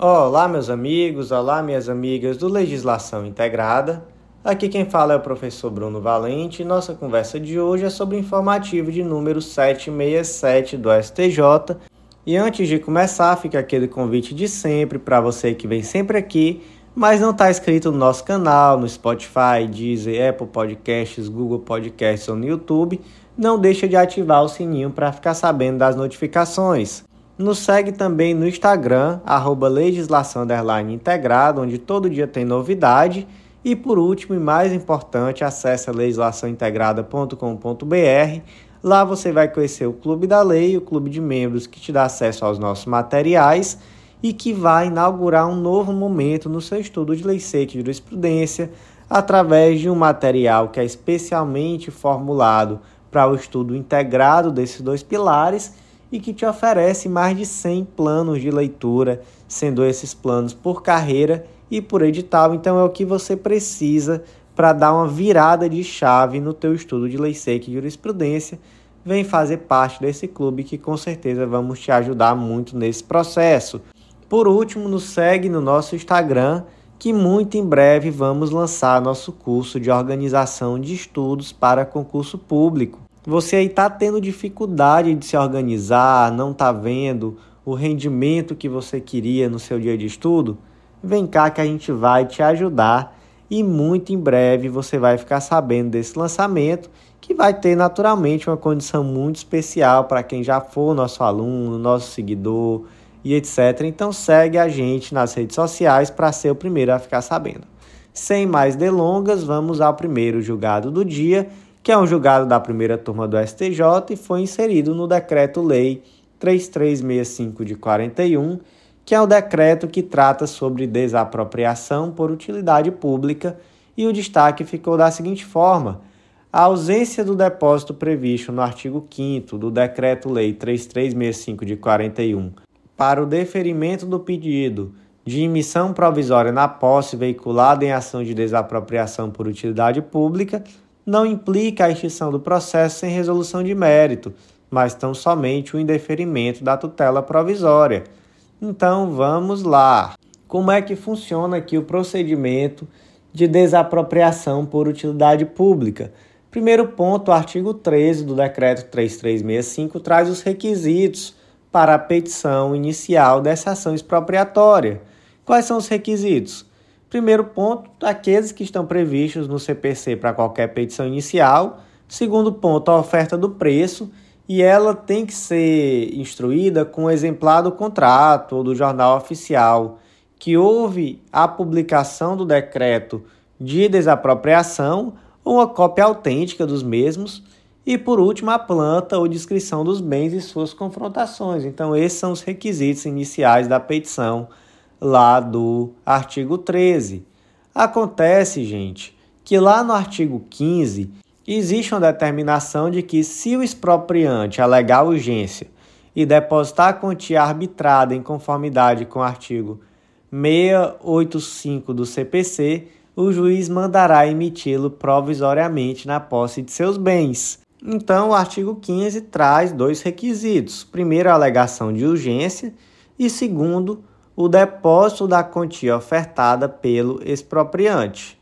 Olá, meus amigos, olá, minhas amigas do Legislação Integrada. Aqui quem fala é o professor Bruno Valente e nossa conversa de hoje é sobre o informativo de número 767 do STJ. E antes de começar, fica aquele convite de sempre para você que vem sempre aqui, mas não está inscrito no nosso canal, no Spotify, Deezer, Apple Podcasts, Google Podcasts ou no YouTube, não deixa de ativar o sininho para ficar sabendo das notificações. Nos segue também no Instagram, arroba legislação integrado, onde todo dia tem novidade. E por último e mais importante, acesse legislaçãointegrada.com.br. Lá você vai conhecer o Clube da Lei, o clube de membros que te dá acesso aos nossos materiais e que vai inaugurar um novo momento no seu estudo de lei seca e jurisprudência através de um material que é especialmente formulado para o estudo integrado desses dois pilares e que te oferece mais de 100 planos de leitura, sendo esses planos por carreira e por edital. Então é o que você precisa para dar uma virada de chave no teu estudo de lei seca e jurisprudência. Vem fazer parte desse clube que com certeza vamos te ajudar muito nesse processo. Por último, nos segue no nosso Instagram, que muito em breve vamos lançar nosso curso de organização de estudos para concurso público. Você aí está tendo dificuldade de se organizar, não está vendo o rendimento que você queria no seu dia de estudo? Vem cá que a gente vai te ajudar e muito em breve você vai ficar sabendo desse lançamento que vai ter naturalmente uma condição muito especial para quem já for nosso aluno, nosso seguidor e etc. Então segue a gente nas redes sociais para ser o primeiro a ficar sabendo. Sem mais delongas, vamos ao primeiro julgado do dia que é um julgado da primeira turma do STJ e foi inserido no Decreto-Lei 3365 de 41, que é o decreto que trata sobre desapropriação por utilidade pública, e o destaque ficou da seguinte forma: a ausência do depósito previsto no artigo 5 do Decreto-Lei 3365 de 41 para o deferimento do pedido de emissão provisória na posse veiculada em ação de desapropriação por utilidade pública não implica a extinção do processo sem resolução de mérito, mas tão somente o indeferimento da tutela provisória. Então vamos lá. Como é que funciona aqui o procedimento de desapropriação por utilidade pública? Primeiro ponto, o artigo 13 do decreto 3365 traz os requisitos para a petição inicial dessa ação expropriatória. Quais são os requisitos? Primeiro ponto, aqueles que estão previstos no CPC para qualquer petição inicial. Segundo ponto, a oferta do preço e ela tem que ser instruída com um exemplar do contrato ou do jornal oficial que houve a publicação do decreto de desapropriação ou uma cópia autêntica dos mesmos e por último a planta ou descrição dos bens e suas confrontações. Então esses são os requisitos iniciais da petição lá do artigo 13. Acontece, gente, que lá no artigo 15 existe uma determinação de que se o expropriante alegar urgência e depositar a quantia arbitrada em conformidade com o artigo 685 do CPC, o juiz mandará emiti-lo provisoriamente na posse de seus bens. Então, o artigo 15 traz dois requisitos: primeiro, a alegação de urgência, e segundo, o depósito da quantia ofertada pelo expropriante.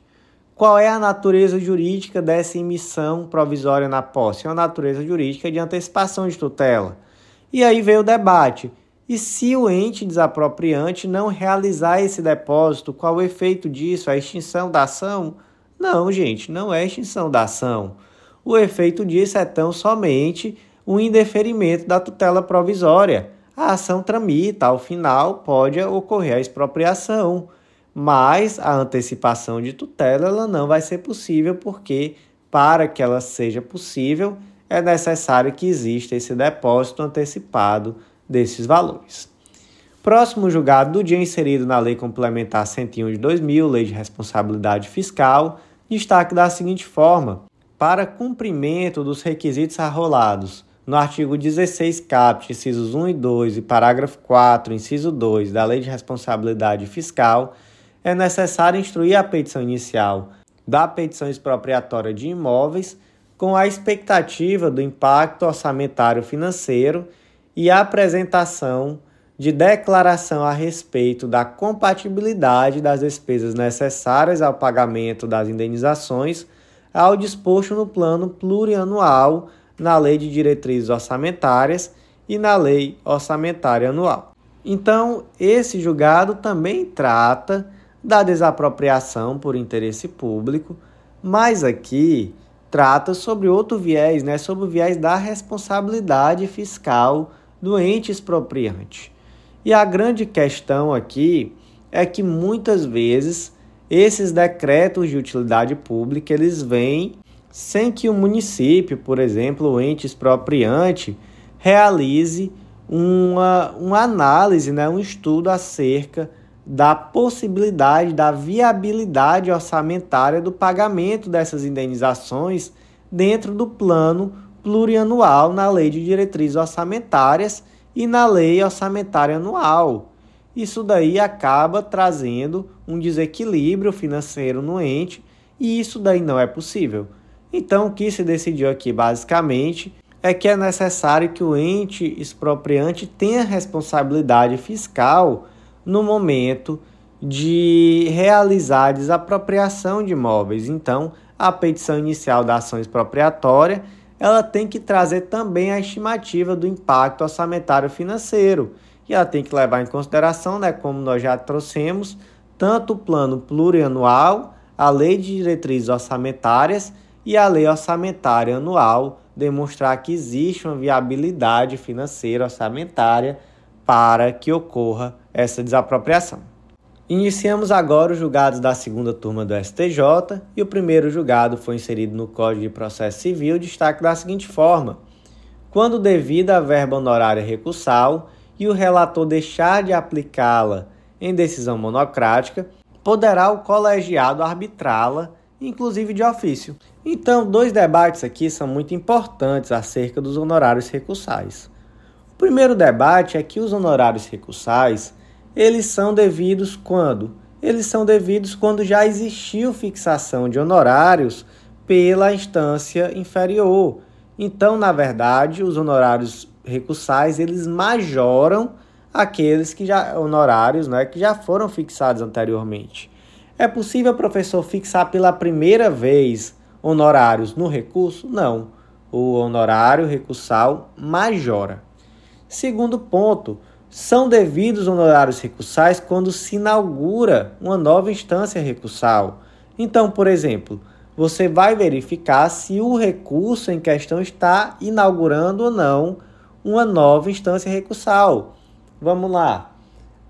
Qual é a natureza jurídica dessa emissão provisória na posse? É uma natureza jurídica de antecipação de tutela. E aí veio o debate. E se o ente desapropriante não realizar esse depósito, qual o efeito disso? A extinção da ação? Não, gente, não é extinção da ação. O efeito disso é tão somente o indeferimento da tutela provisória a ação tramita, ao final pode ocorrer a expropriação, mas a antecipação de tutela ela não vai ser possível porque para que ela seja possível é necessário que exista esse depósito antecipado desses valores. Próximo julgado do dia inserido na Lei Complementar 101 de 2000, Lei de Responsabilidade Fiscal, destaque da seguinte forma: para cumprimento dos requisitos arrolados no artigo 16 caput, incisos 1 e 2 e parágrafo 4, inciso 2 da Lei de Responsabilidade Fiscal, é necessário instruir a petição inicial da petição expropriatória de imóveis com a expectativa do impacto orçamentário financeiro e a apresentação de declaração a respeito da compatibilidade das despesas necessárias ao pagamento das indenizações ao disposto no plano plurianual, na Lei de Diretrizes Orçamentárias e na Lei Orçamentária Anual. Então, esse julgado também trata da desapropriação por interesse público, mas aqui trata sobre outro viés, né, sobre o viés da responsabilidade fiscal do ente expropriante. E a grande questão aqui é que muitas vezes esses decretos de utilidade pública eles vêm sem que o município, por exemplo, o ente expropriante, realize uma, uma análise, né, um estudo acerca da possibilidade, da viabilidade orçamentária do pagamento dessas indenizações dentro do plano plurianual na Lei de Diretrizes Orçamentárias e na lei orçamentária anual. Isso daí acaba trazendo um desequilíbrio financeiro no ente e isso daí não é possível. Então, o que se decidiu aqui basicamente é que é necessário que o ente expropriante tenha responsabilidade fiscal no momento de realizar a desapropriação de imóveis. Então, a petição inicial da ação expropriatória ela tem que trazer também a estimativa do impacto orçamentário financeiro. E ela tem que levar em consideração, né, como nós já trouxemos, tanto o plano plurianual, a lei de diretrizes orçamentárias e a lei orçamentária anual, demonstrar que existe uma viabilidade financeira orçamentária para que ocorra essa desapropriação. Iniciamos agora os julgados da segunda turma do STJ e o primeiro julgado foi inserido no Código de Processo Civil, destaque da seguinte forma: quando devida a verba honorária recursal e o relator deixar de aplicá-la em decisão monocrática, poderá o colegiado arbitrá-la, inclusive de ofício. Então, dois debates aqui são muito importantes acerca dos honorários recursais. O primeiro debate é que os honorários recursais eles são devidos quando? Eles são devidos quando já existiu fixação de honorários pela instância inferior. Então, na verdade, os honorários recursais, eles majoram aqueles que já honorários, né, que já foram fixados anteriormente. É possível, professor, fixar pela primeira vez honorários no recurso? Não. O honorário recursal majora. Segundo ponto, são devidos honorários recursais quando se inaugura uma nova instância recursal. Então, por exemplo, você vai verificar se o recurso em questão está inaugurando ou não uma nova instância recursal. Vamos lá.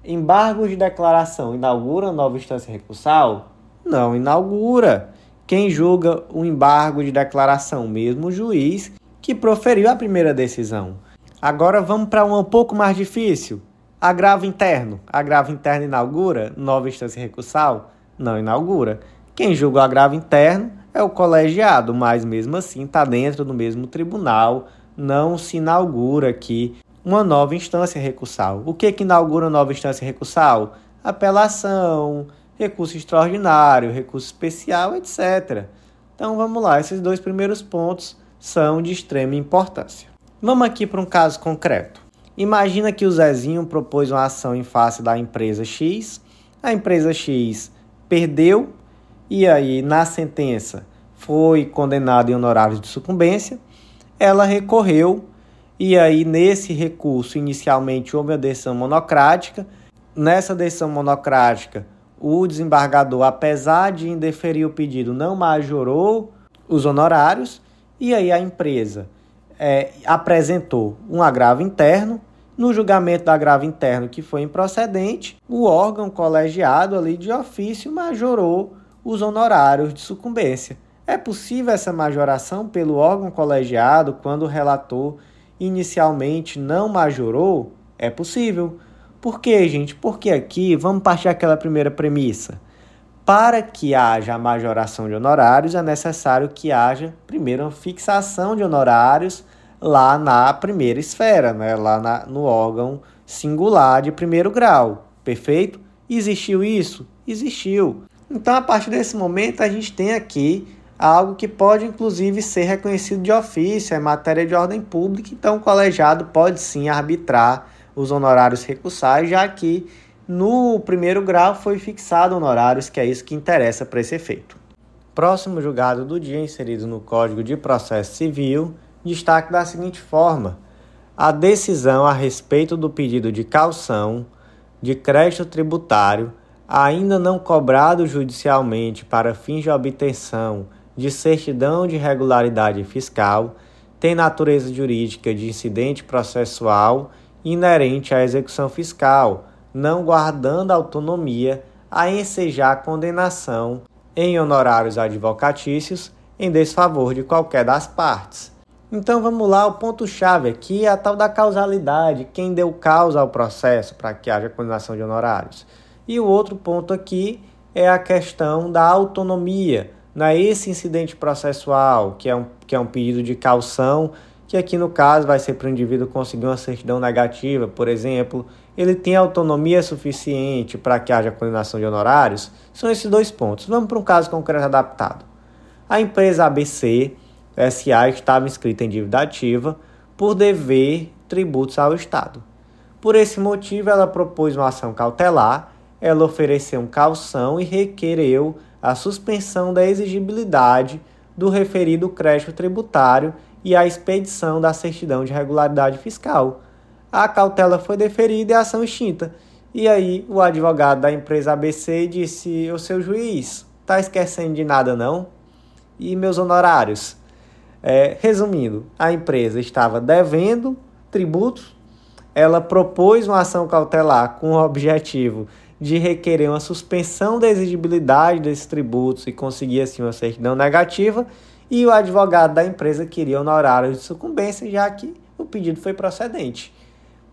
Embargo de declaração inaugura nova instância recursal? Não inaugura. Quem julga o embargo de declaração? Mesmo o juiz que proferiu a primeira decisão. Agora vamos para um pouco mais difícil. Agravo interno. Agravo interno inaugura nova instância recursal? Não inaugura. Quem julga o agravo interno é o colegiado, mas mesmo assim está dentro do mesmo tribunal, não se inaugura aqui uma nova instância recursal. O que, que inaugura nova instância recursal? Apelação, recurso extraordinário, recurso especial, etc. Então vamos lá, esses dois primeiros pontos são de extrema importância. Vamos aqui para um caso concreto. Imagina que o Zezinho propôs uma ação em face da empresa X, a empresa X perdeu e aí na sentença foi condenado em honorários de sucumbência, ela recorreu e aí nesse recurso inicialmente houve a decisão monocrática. Nessa decisão monocrática, o desembargador, apesar de indeferir o pedido, não majorou os honorários e aí a empresa é, apresentou um agravo interno. No julgamento do agravo interno que foi improcedente, o órgão colegiado ali de ofício majorou os honorários de sucumbência. É possível essa majoração pelo órgão colegiado quando o relator inicialmente não majorou? É possível. Por quê, gente? Porque aqui vamos partir daquela primeira premissa. Para que haja a majoração de honorários, é necessário que haja, primeiro, uma fixação de honorários lá na primeira esfera, né? lá na, no órgão singular de primeiro grau. Perfeito? Existiu isso? Existiu. Então, a partir desse momento, a gente tem aqui algo que pode, inclusive, ser reconhecido de ofício, é matéria de ordem pública, então o colegiado pode sim arbitrar os honorários recursais, já que no primeiro grau foi fixado honorários, que é isso que interessa para esse efeito. Próximo julgado do dia inserido no Código de Processo Civil, destaque da seguinte forma: a decisão a respeito do pedido de calção de crédito tributário ainda não cobrado judicialmente para fins de obtenção de certidão de regularidade fiscal tem natureza jurídica de incidente processual inerente à execução fiscal, não guardando autonomia a ensejar condenação em honorários advocatícios em desfavor de qualquer das partes. Então vamos lá, o ponto-chave aqui é a tal da causalidade, quem deu causa ao processo para que haja condenação de honorários. E o outro ponto aqui é a questão da autonomia, na é esse incidente processual, que é, um, que é um pedido de calção, que aqui no caso vai ser para o indivíduo conseguir uma certidão negativa, por exemplo, ele tem autonomia suficiente para que haja condenação de honorários? São esses dois pontos. Vamos para um caso concreto adaptado. A empresa ABC SA estava inscrita em dívida ativa por dever tributos ao Estado. Por esse motivo, ela propôs uma ação cautelar, ela ofereceu um calção e requereu a suspensão da exigibilidade do referido crédito tributário e a expedição da certidão de regularidade fiscal. A cautela foi deferida e a ação extinta. E aí o advogado da empresa ABC disse: "O seu juiz, tá esquecendo de nada não? E meus honorários?" É, resumindo, a empresa estava devendo tributos, ela propôs uma ação cautelar com o objetivo de requerer uma suspensão da exigibilidade desses tributos e conseguir assim uma certidão negativa, e o advogado da empresa queria honorário de sucumbência, já que o pedido foi procedente.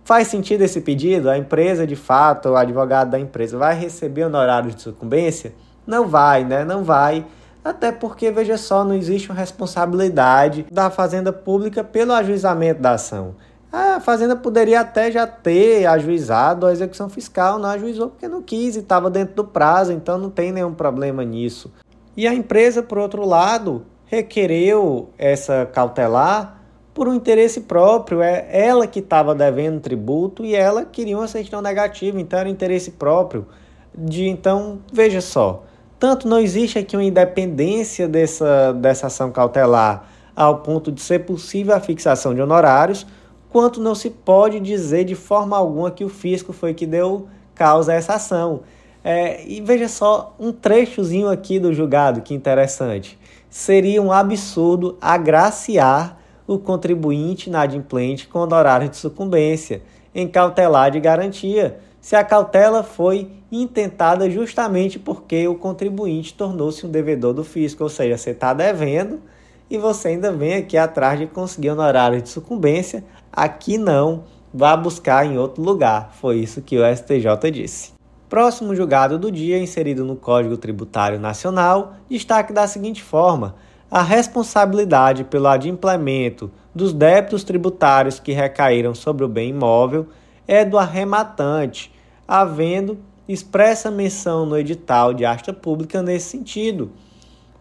Faz sentido esse pedido? A empresa, de fato, o advogado da empresa vai receber honorários de sucumbência? Não vai, né? Não vai. Até porque, veja só, não existe uma responsabilidade da Fazenda Pública pelo ajuizamento da ação. A Fazenda poderia até já ter ajuizado a execução fiscal, não ajuizou porque não quis e estava dentro do prazo, então não tem nenhum problema nisso. E a empresa, por outro lado, requereu essa cautelar por um interesse próprio. É ela que estava devendo tributo e ela queria uma certidão negativa, então era interesse próprio. De então, veja só, tanto não existe aqui uma independência dessa, dessa ação cautelar ao ponto de ser possível a fixação de honorários, quanto não se pode dizer de forma alguma que o fisco foi que deu causa a essa ação. É, e veja só um trechozinho aqui do julgado, que interessante. Seria um absurdo agraciar o contribuinte inadimplente com honorário de sucumbência em cautelar de garantia, se a cautela foi intentada justamente porque o contribuinte tornou-se um devedor do fisco, ou seja, você está devendo e você ainda vem aqui atrás de conseguir honorário de sucumbência. Aqui não, vá buscar em outro lugar. Foi isso que o STJ disse. Próximo julgado do dia, inserido no Código Tributário Nacional, destaque da seguinte forma: a responsabilidade pelo adimplemento dos débitos tributários que recaíram sobre o bem imóvel é do arrematante, havendo expressa menção no edital de asta pública nesse sentido.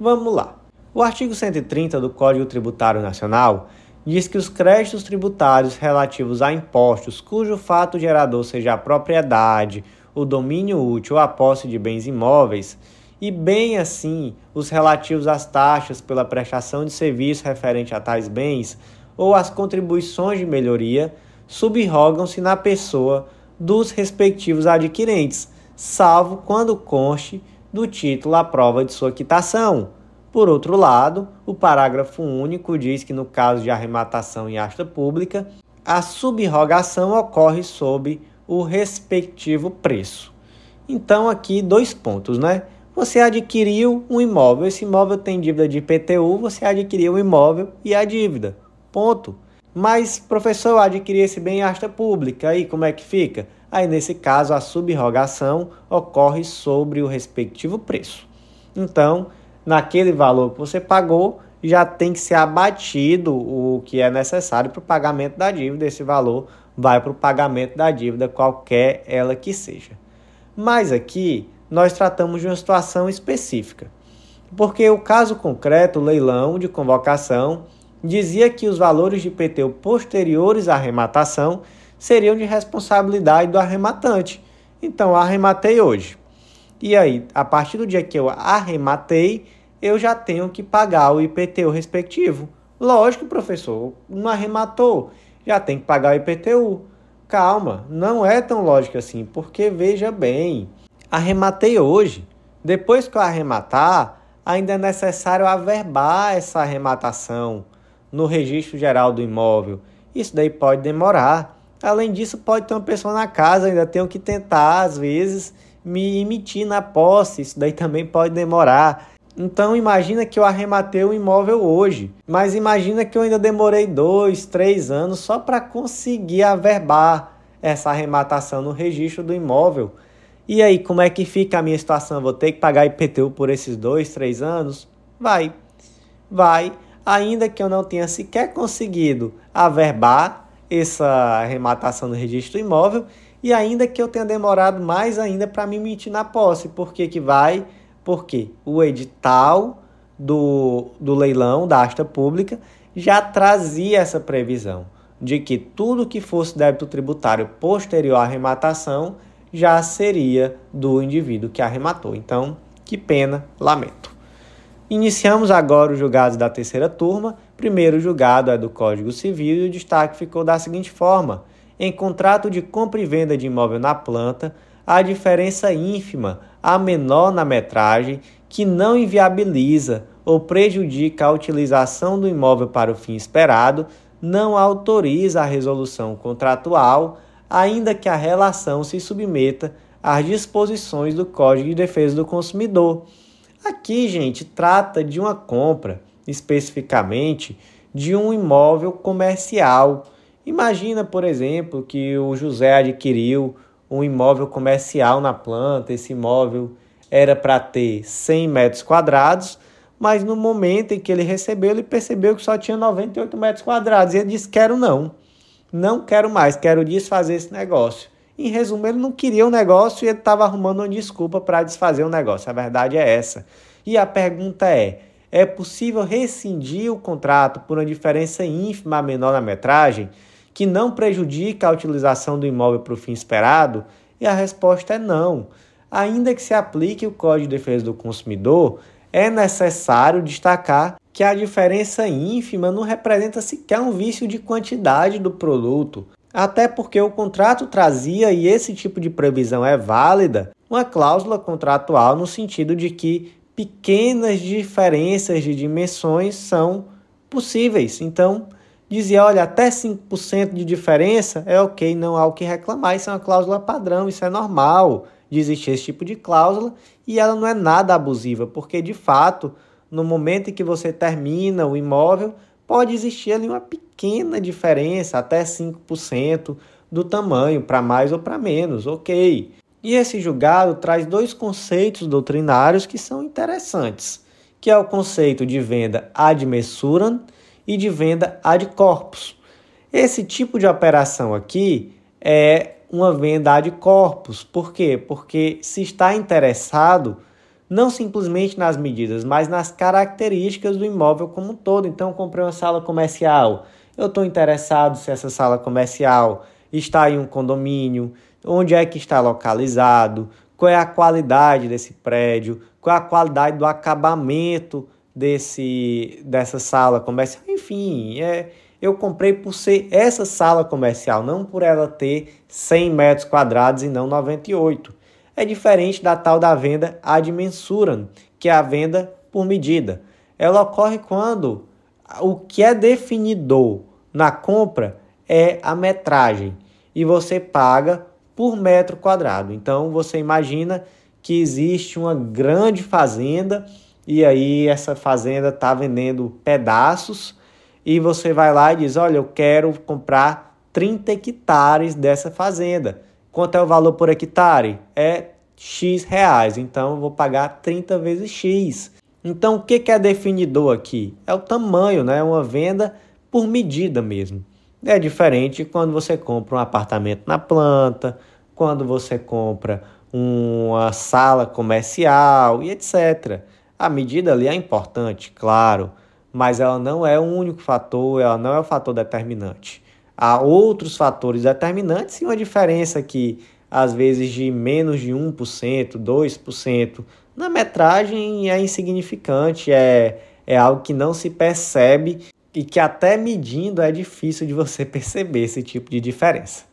Vamos lá. O artigo 130 do Código Tributário Nacional diz que os créditos tributários relativos a impostos cujo fato gerador seja a propriedade, o domínio útil a posse de bens imóveis, e bem assim os relativos às taxas pela prestação de serviço referente a tais bens ou às contribuições de melhoria, subrogam-se na pessoa dos respectivos adquirentes, salvo quando conste do título a prova de sua quitação. Por outro lado, o parágrafo único diz que no caso de arrematação em asta pública, a subrogação ocorre sob o respectivo preço. Então aqui dois pontos, né? Você adquiriu um imóvel, esse imóvel tem dívida de IPTU, você adquiriu o imóvel e a dívida. Ponto. Mas, professor, adquiri esse bem em asta pública, aí como é que fica? Aí, nesse caso, a subrogação ocorre sobre o respectivo preço. Então, naquele valor que você pagou, já tem que ser abatido o que é necessário para o pagamento da dívida. Esse valor vai para o pagamento da dívida, qualquer ela que seja. Mas aqui nós tratamos de uma situação específica, porque o caso concreto, o leilão de convocação, dizia que os valores de IPTU posteriores à arrematação seriam de responsabilidade do arrematante. Então, arrematei hoje. E aí, a partir do dia que eu arrematei, eu já tenho que pagar o IPTU respectivo. Lógico, professor, não arrematou, já tem que pagar o IPTU. Calma, não é tão lógico assim, porque veja bem, arrematei hoje. Depois que eu arrematar, ainda é necessário averbar essa arrematação no registro geral do imóvel. Isso daí pode demorar. Além disso, pode ter uma pessoa na casa, ainda tenho que tentar, às vezes, me emitir na posse. Isso daí também pode demorar. Então imagina que eu arrematei o imóvel hoje, mas imagina que eu ainda demorei dois, três anos só para conseguir averbar essa arrematação no registro do imóvel. E aí, como é que fica a minha situação? Vou ter que pagar IPTU por esses dois, três anos? Vai, vai. Ainda que eu não tenha sequer conseguido averbar essa arrematação no registro do imóvel, e ainda que eu tenha demorado mais ainda para me emitir na posse, porque que vai porque o edital do, do leilão da asta pública já trazia essa previsão de que tudo que fosse débito tributário posterior à arrematação já seria do indivíduo que arrematou. Então, que pena, lamento. Iniciamos agora os julgados da terceira turma. Primeiro julgado é do Código Civil e o destaque ficou da seguinte forma: em contrato de compra e venda de imóvel na planta, a diferença ínfima a menor na metragem que não inviabiliza ou prejudica a utilização do imóvel para o fim esperado, não autoriza a resolução contratual, ainda que a relação se submeta às disposições do Código de Defesa do Consumidor. Aqui, gente, trata de uma compra, especificamente de um imóvel comercial. Imagina, por exemplo, que o José adquiriu um imóvel comercial na planta. Esse imóvel era para ter 100 metros quadrados, mas no momento em que ele recebeu, ele percebeu que só tinha 98 metros quadrados. E ele disse: Quero não, não quero mais, quero desfazer esse negócio. Em resumo, ele não queria o um negócio e ele estava arrumando uma desculpa para desfazer o negócio. A verdade é essa. E a pergunta é: é possível rescindir o contrato por uma diferença ínfima menor na metragem? Que não prejudica a utilização do imóvel para o fim esperado? E a resposta é não. Ainda que se aplique o Código de Defesa do Consumidor, é necessário destacar que a diferença ínfima não representa sequer um vício de quantidade do produto, até porque o contrato trazia, e esse tipo de previsão é válida, uma cláusula contratual no sentido de que pequenas diferenças de dimensões são possíveis. Então, dizia, olha, até 5% de diferença é ok, não há o que reclamar, isso é uma cláusula padrão, isso é normal de existir esse tipo de cláusula e ela não é nada abusiva, porque de fato, no momento em que você termina o imóvel, pode existir ali uma pequena diferença, até 5% do tamanho, para mais ou para menos, ok. E esse julgado traz dois conceitos doutrinários que são interessantes, que é o conceito de venda ad messuram e de venda ad corpus. Esse tipo de operação aqui é uma venda ad corpus. Por quê? Porque se está interessado não simplesmente nas medidas, mas nas características do imóvel como um todo. Então, comprei uma sala comercial. Eu estou interessado se essa sala comercial está em um condomínio, onde é que está localizado, qual é a qualidade desse prédio, qual é a qualidade do acabamento desse dessa sala comercial. Enfim, é, eu comprei por ser essa sala comercial, não por ela ter 100 metros quadrados e não 98. É diferente da tal da venda ad mensuram, que é a venda por medida. Ela ocorre quando o que é definidor na compra é a metragem e você paga por metro quadrado. Então você imagina que existe uma grande fazenda e aí essa fazenda está vendendo pedaços e você vai lá e diz: Olha, eu quero comprar 30 hectares dessa fazenda. Quanto é o valor por hectare? É X reais, então eu vou pagar 30 vezes X. Então o que é definidor aqui? É o tamanho, né? É uma venda por medida mesmo. É diferente quando você compra um apartamento na planta, quando você compra uma sala comercial e etc. A medida ali é importante, claro, mas ela não é o único fator, ela não é o fator determinante. há outros fatores determinantes e uma diferença que às vezes de menos de 1%, 2%, na metragem é insignificante, é, é algo que não se percebe e que até medindo é difícil de você perceber esse tipo de diferença.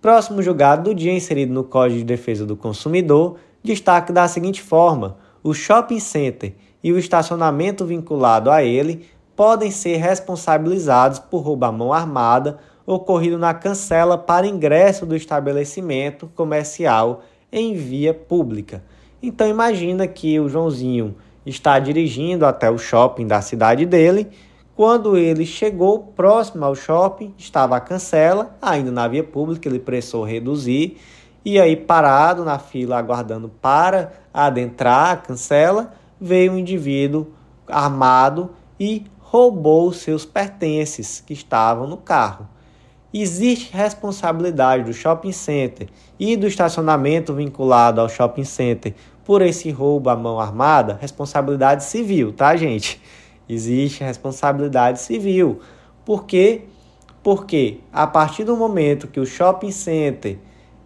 Próximo julgado do dia inserido no Código de Defesa do Consumidor, destaque da seguinte forma: o shopping center e o estacionamento vinculado a ele podem ser responsabilizados por roubo à mão armada ocorrido na cancela para ingresso do estabelecimento comercial em via pública. Então imagina que o Joãozinho está dirigindo até o shopping da cidade dele. Quando ele chegou próximo ao shopping, estava a cancela, ainda na via pública, ele pressou reduzir. E aí, parado na fila, aguardando para adentrar a cancela, veio um indivíduo armado e roubou seus pertences que estavam no carro existe responsabilidade do shopping center e do estacionamento vinculado ao shopping center por esse roubo à mão armada, responsabilidade civil, tá, gente? Existe responsabilidade civil. Por quê? Porque a partir do momento que o shopping center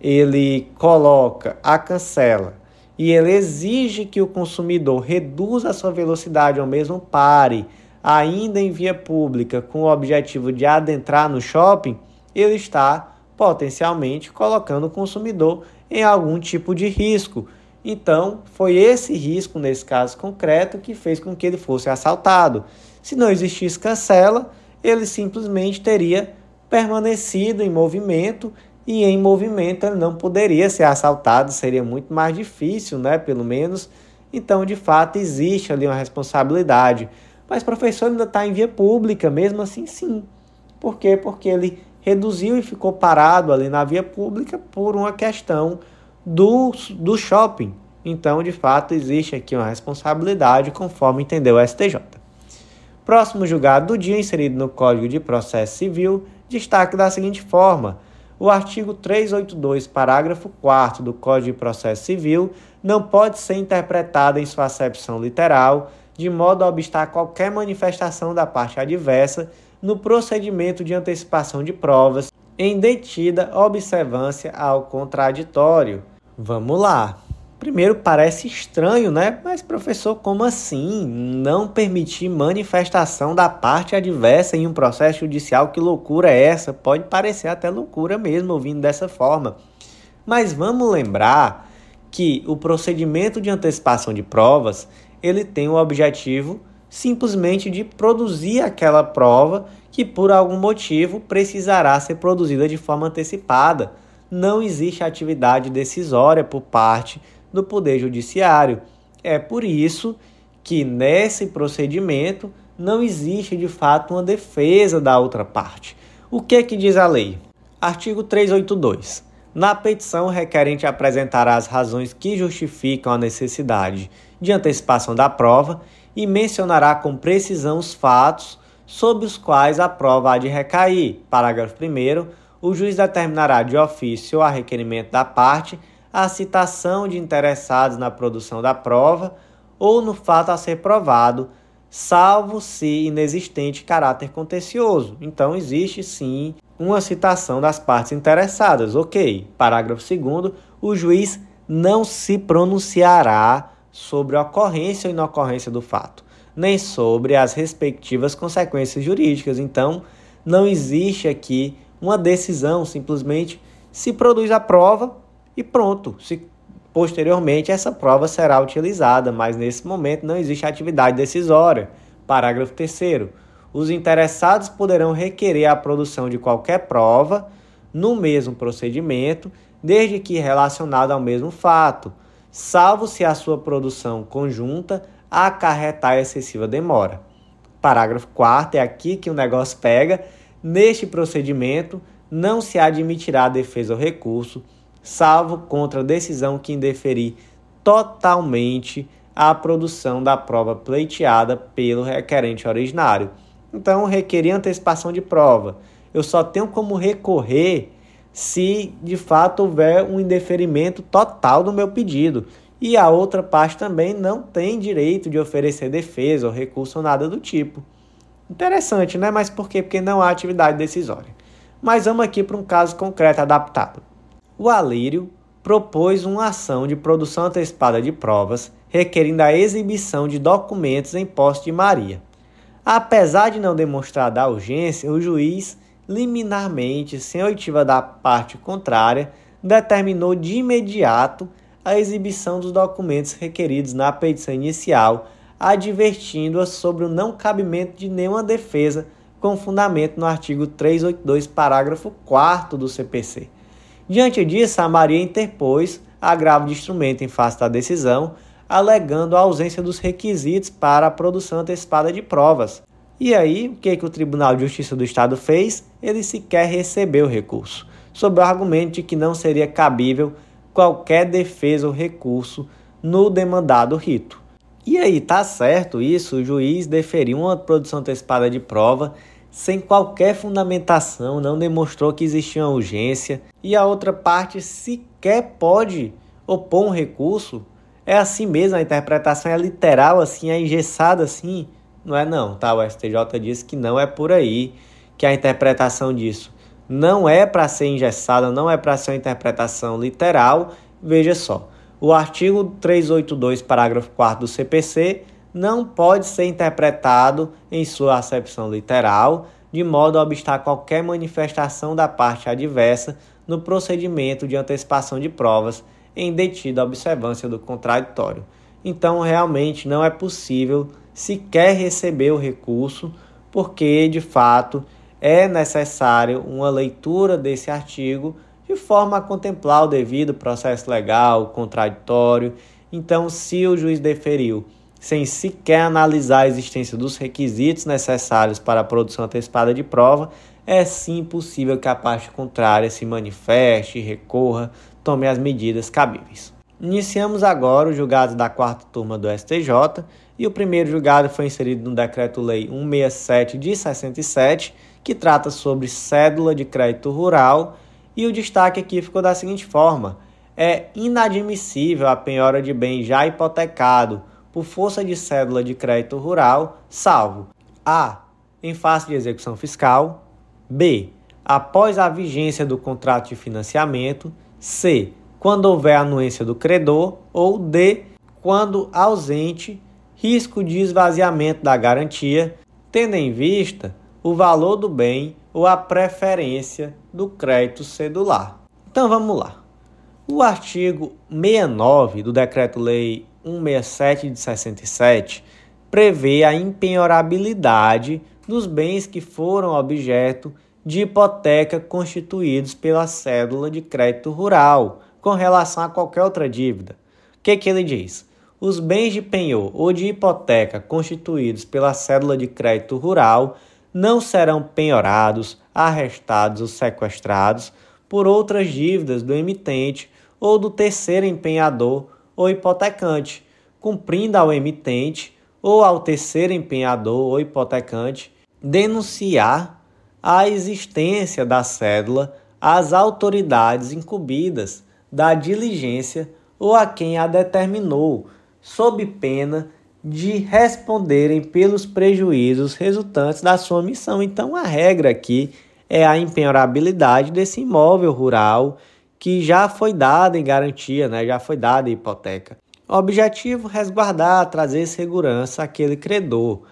ele coloca a cancela e ele exige que o consumidor reduza a sua velocidade ou mesmo pare, ainda em via pública, com o objetivo de adentrar no shopping, ele está potencialmente colocando o consumidor em algum tipo de risco. Então, foi esse risco, nesse caso concreto, que fez com que ele fosse assaltado. Se não existisse cancela, ele simplesmente teria permanecido em movimento e em movimento ele não poderia ser assaltado, seria muito mais difícil, né, pelo menos. Então, de fato, existe ali uma responsabilidade. Mas professor ainda está em via pública, mesmo assim, sim. Por quê? Porque ele reduziu e ficou parado ali na via pública por uma questão do, do shopping. Então, de fato, existe aqui uma responsabilidade, conforme entendeu o STJ. Próximo julgado do dia, inserido no Código de Processo Civil, destaque da seguinte forma: o artigo 382, parágrafo 4 do Código de Processo Civil não pode ser interpretado em sua acepção literal, de modo a obstar qualquer manifestação da parte adversa no procedimento de antecipação de provas em detida observância ao contraditório. Vamos lá. Primeiro parece estranho, né? Mas professor, como assim? Não permitir manifestação da parte adversa em um processo judicial? Que loucura é essa? Pode parecer até loucura mesmo ouvindo dessa forma. Mas vamos lembrar que o procedimento de antecipação de provas, ele tem o objetivo simplesmente de produzir aquela prova que por algum motivo precisará ser produzida de forma antecipada. Não existe atividade decisória por parte do Poder Judiciário. É por isso que nesse procedimento não existe de fato uma defesa da outra parte. O que é que diz a lei? Artigo 382. Na petição, o requerente apresentará as razões que justificam a necessidade de antecipação da prova e mencionará com precisão os fatos sobre os quais a prova há de recair. Parágrafo 1. O juiz determinará de ofício a requerimento da parte a citação de interessados na produção da prova ou no fato a ser provado, salvo se inexistente caráter contencioso. Então, existe sim uma citação das partes interessadas. Ok. Parágrafo 2. O juiz não se pronunciará sobre a ocorrência ou inocorrência do fato, nem sobre as respectivas consequências jurídicas. Então, não existe aqui uma decisão, simplesmente se produz a prova e pronto. Se posteriormente essa prova será utilizada, mas nesse momento não existe atividade decisória. Parágrafo 3 Os interessados poderão requerer a produção de qualquer prova no mesmo procedimento, desde que relacionada ao mesmo fato, salvo se a sua produção conjunta acarretar excessiva demora. Parágrafo 4 é aqui que o negócio pega. Neste procedimento, não se admitirá defesa ou recurso, salvo contra decisão que indeferir totalmente a produção da prova pleiteada pelo requerente originário. Então, requerir antecipação de prova. Eu só tenho como recorrer se de fato houver um indeferimento total do meu pedido. E a outra parte também não tem direito de oferecer defesa ou recurso ou nada do tipo. Interessante, né? Mas por quê? Porque não há atividade decisória. Mas vamos aqui para um caso concreto adaptado. O Alírio propôs uma ação de produção antecipada de provas requerindo a exibição de documentos em posse de Maria. Apesar de não demonstrar da urgência, o juiz, liminarmente, sem oitiva da parte contrária, determinou de imediato a exibição dos documentos requeridos na petição inicial, advertindo-a sobre o não cabimento de nenhuma defesa com fundamento no artigo 382, parágrafo 4 do CPC. Diante disso, a Maria interpôs agravo de instrumento em face da decisão, alegando a ausência dos requisitos para a produção antecipada de provas. E aí, o que, que o Tribunal de Justiça do Estado fez? Ele sequer recebeu o recurso, sob o argumento de que não seria cabível qualquer defesa ou recurso no demandado rito. E aí, tá certo isso? O juiz deferiu uma produção antecipada de prova sem qualquer fundamentação, não demonstrou que existia uma urgência e a outra parte sequer pode opor um recurso. É assim mesmo, a interpretação é literal, assim, é engessada assim. Não é não, tá? O STJ diz que não é por aí que a interpretação disso não é para ser engessada, não é para ser uma interpretação literal. Veja só, o artigo 382, parágrafo 4 do CPC não pode ser interpretado em sua acepção literal, de modo a obstar qualquer manifestação da parte adversa no procedimento de antecipação de provas em detida observância do contraditório. Então, realmente não é possível sequer receber o recurso, porque de fato é necessário uma leitura desse artigo de forma a contemplar o devido processo legal, contraditório. Então, se o juiz deferiu sem sequer analisar a existência dos requisitos necessários para a produção antecipada de prova, é sim possível que a parte contrária se manifeste, recorra, tome as medidas cabíveis. Iniciamos agora o julgado da quarta turma do STJ e o primeiro julgado foi inserido no Decreto-Lei 167 de 67 que trata sobre cédula de crédito rural, e o destaque aqui ficou da seguinte forma: é inadmissível a penhora de bem já hipotecado por força de cédula de crédito rural, salvo a. em face de execução fiscal, b. após a vigência do contrato de financiamento, c. quando houver anuência do credor, ou d. quando ausente risco de esvaziamento da garantia, tendo em vista o valor do bem ou a preferência do crédito cedular. Então vamos lá. O artigo 69 do Decreto-Lei 167 de 67 prevê a impenhorabilidade dos bens que foram objeto de hipoteca constituídos pela cédula de crédito rural com relação a qualquer outra dívida. O que, que ele diz? Os bens de penhor ou de hipoteca constituídos pela cédula de crédito rural não serão penhorados, arrestados ou sequestrados por outras dívidas do emitente ou do terceiro empenhador ou hipotecante, cumprindo ao emitente ou ao terceiro empenhador ou hipotecante denunciar a existência da cédula às autoridades incumbidas da diligência ou a quem a determinou, sob pena de responderem pelos prejuízos resultantes da sua missão. Então, a regra aqui é a impenhorabilidade desse imóvel rural que já foi dada em garantia, né? já foi dada em hipoteca. Objetivo: resguardar, trazer segurança àquele credor.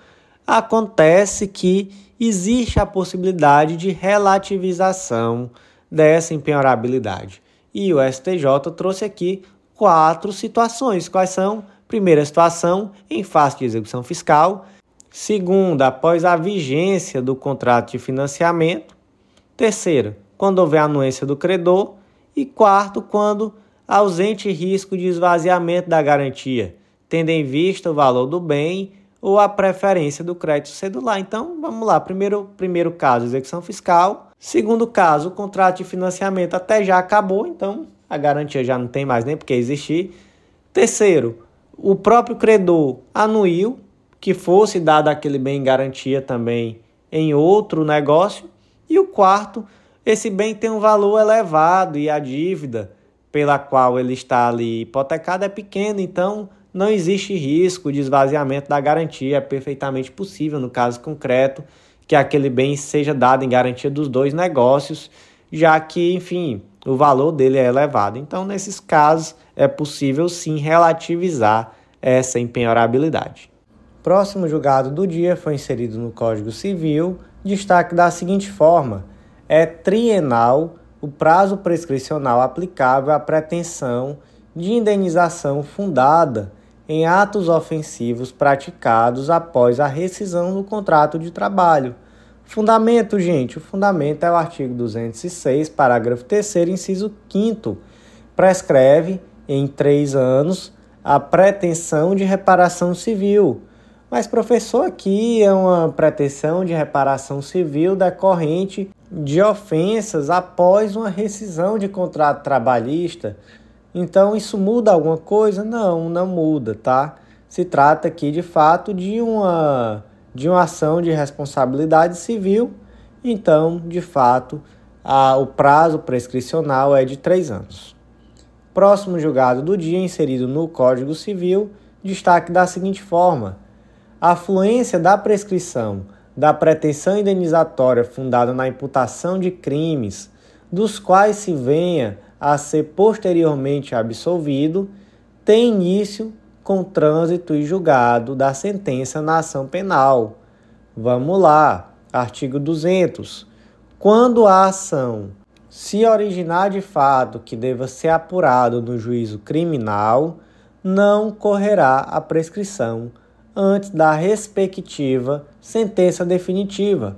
Acontece que existe a possibilidade de relativização dessa impenhorabilidade. E o STJ trouxe aqui quatro situações. Quais são? Primeira situação, em face de execução fiscal. Segunda, após a vigência do contrato de financiamento. Terceira, quando houver anuência do credor. E quarto, quando ausente risco de esvaziamento da garantia, tendo em vista o valor do bem ou a preferência do crédito cedular. Então, vamos lá. Primeiro, primeiro caso, execução fiscal. Segundo caso, o contrato de financiamento até já acabou, então a garantia já não tem mais nem porque existir. Terceiro, o próprio credor anuiu que fosse dado aquele bem em garantia também em outro negócio. E o quarto, esse bem tem um valor elevado e a dívida pela qual ele está ali hipotecado é pequena, então não existe risco de esvaziamento da garantia, é perfeitamente possível no caso concreto que aquele bem seja dado em garantia dos dois negócios, já que, enfim, o valor dele é elevado. Então, nesses casos, é possível sim relativizar essa empenhorabilidade. Próximo julgado do dia foi inserido no Código Civil, destaque da seguinte forma: é trienal o prazo prescricional aplicável à pretensão de indenização fundada em atos ofensivos praticados após a rescisão do contrato de trabalho. Fundamento, gente, o fundamento é o artigo 206, parágrafo 3, inciso 5. Prescreve em três anos a pretensão de reparação civil. Mas, professor, aqui é uma pretensão de reparação civil decorrente de ofensas após uma rescisão de contrato trabalhista. Então, isso muda alguma coisa? Não, não muda, tá? Se trata aqui de fato de uma, de uma ação de responsabilidade civil, então, de fato, a, o prazo prescricional é de três anos. Próximo julgado do dia, inserido no Código Civil, destaque da seguinte forma: a fluência da prescrição da pretensão indenizatória fundada na imputação de crimes, dos quais se venha a ser posteriormente absolvido, tem início com trânsito e julgado da sentença na ação penal. Vamos lá, artigo 200. Quando a ação se originar de fato que deva ser apurado no juízo criminal, não correrá a prescrição antes da respectiva sentença definitiva.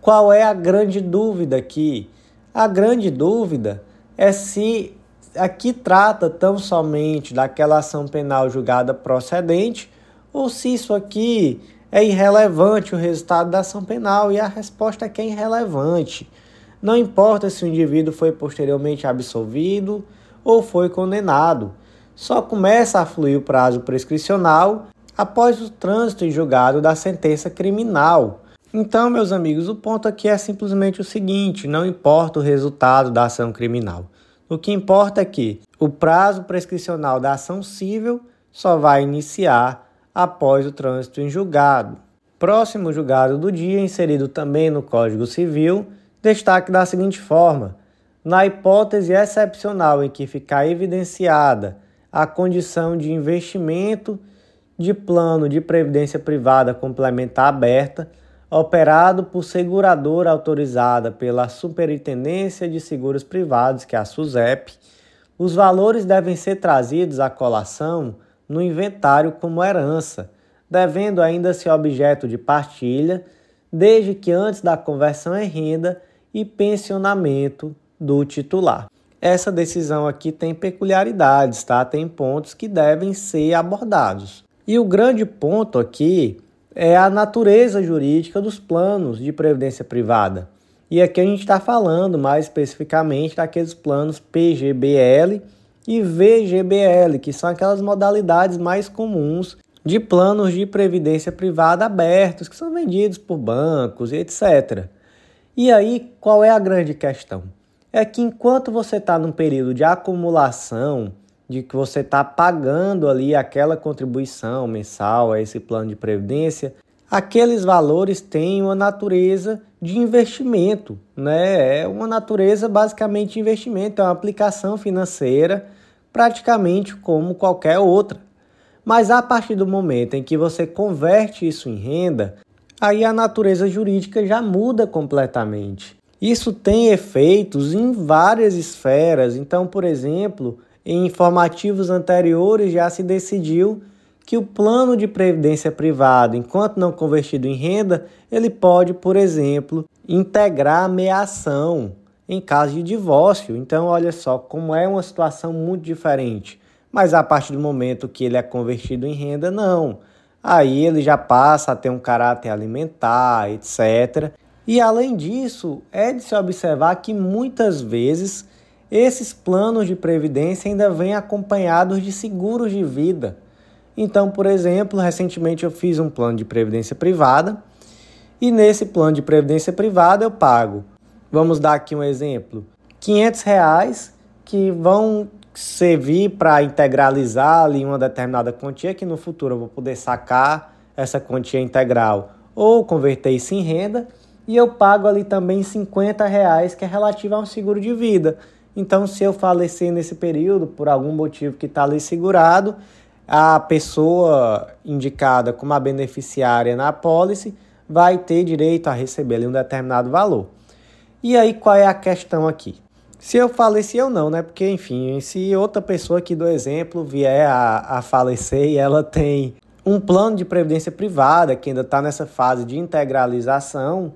Qual é a grande dúvida aqui? A grande dúvida é se aqui trata tão somente daquela ação penal julgada procedente ou se isso aqui é irrelevante o resultado da ação penal e a resposta é que é irrelevante. Não importa se o indivíduo foi posteriormente absolvido ou foi condenado. Só começa a fluir o prazo prescricional após o trânsito em julgado da sentença criminal. Então, meus amigos, o ponto aqui é simplesmente o seguinte: não importa o resultado da ação criminal. O que importa é que o prazo prescricional da ação civil só vai iniciar após o trânsito em julgado. Próximo julgado do dia, inserido também no Código Civil, destaque da seguinte forma: na hipótese excepcional em que ficar evidenciada a condição de investimento de plano de previdência privada complementar aberta operado por seguradora autorizada pela Superintendência de Seguros Privados, que é a SUSEP, os valores devem ser trazidos à colação no inventário como herança, devendo ainda ser objeto de partilha, desde que antes da conversão em renda e pensionamento do titular. Essa decisão aqui tem peculiaridades, tá? Tem pontos que devem ser abordados. E o grande ponto aqui é a natureza jurídica dos planos de previdência privada. E aqui a gente está falando mais especificamente daqueles planos PGBL e VGBL, que são aquelas modalidades mais comuns de planos de previdência privada abertos, que são vendidos por bancos e etc. E aí, qual é a grande questão? É que enquanto você está num período de acumulação, de que você está pagando ali aquela contribuição mensal a esse plano de previdência, aqueles valores têm uma natureza de investimento, né? É uma natureza basicamente de investimento, é uma aplicação financeira praticamente como qualquer outra. Mas a partir do momento em que você converte isso em renda, aí a natureza jurídica já muda completamente. Isso tem efeitos em várias esferas. Então, por exemplo, em informativos anteriores já se decidiu que o plano de previdência privada, enquanto não convertido em renda, ele pode, por exemplo, integrar a meação em caso de divórcio. Então, olha só como é uma situação muito diferente. Mas a partir do momento que ele é convertido em renda, não. Aí ele já passa a ter um caráter alimentar, etc. E além disso, é de se observar que muitas vezes esses planos de previdência ainda vêm acompanhados de seguros de vida. Então, por exemplo, recentemente eu fiz um plano de previdência privada e nesse plano de previdência privada eu pago, vamos dar aqui um exemplo, 500 reais que vão servir para integralizar ali uma determinada quantia que no futuro eu vou poder sacar essa quantia integral ou converter isso em renda e eu pago ali também 50 reais que é relativo a um seguro de vida. Então, se eu falecer nesse período, por algum motivo que está ali segurado, a pessoa indicada como a beneficiária na apólice vai ter direito a receber ali um determinado valor. E aí, qual é a questão aqui? Se eu falecer ou não, né? Porque, enfim, se outra pessoa aqui do exemplo vier a, a falecer e ela tem um plano de previdência privada que ainda está nessa fase de integralização, o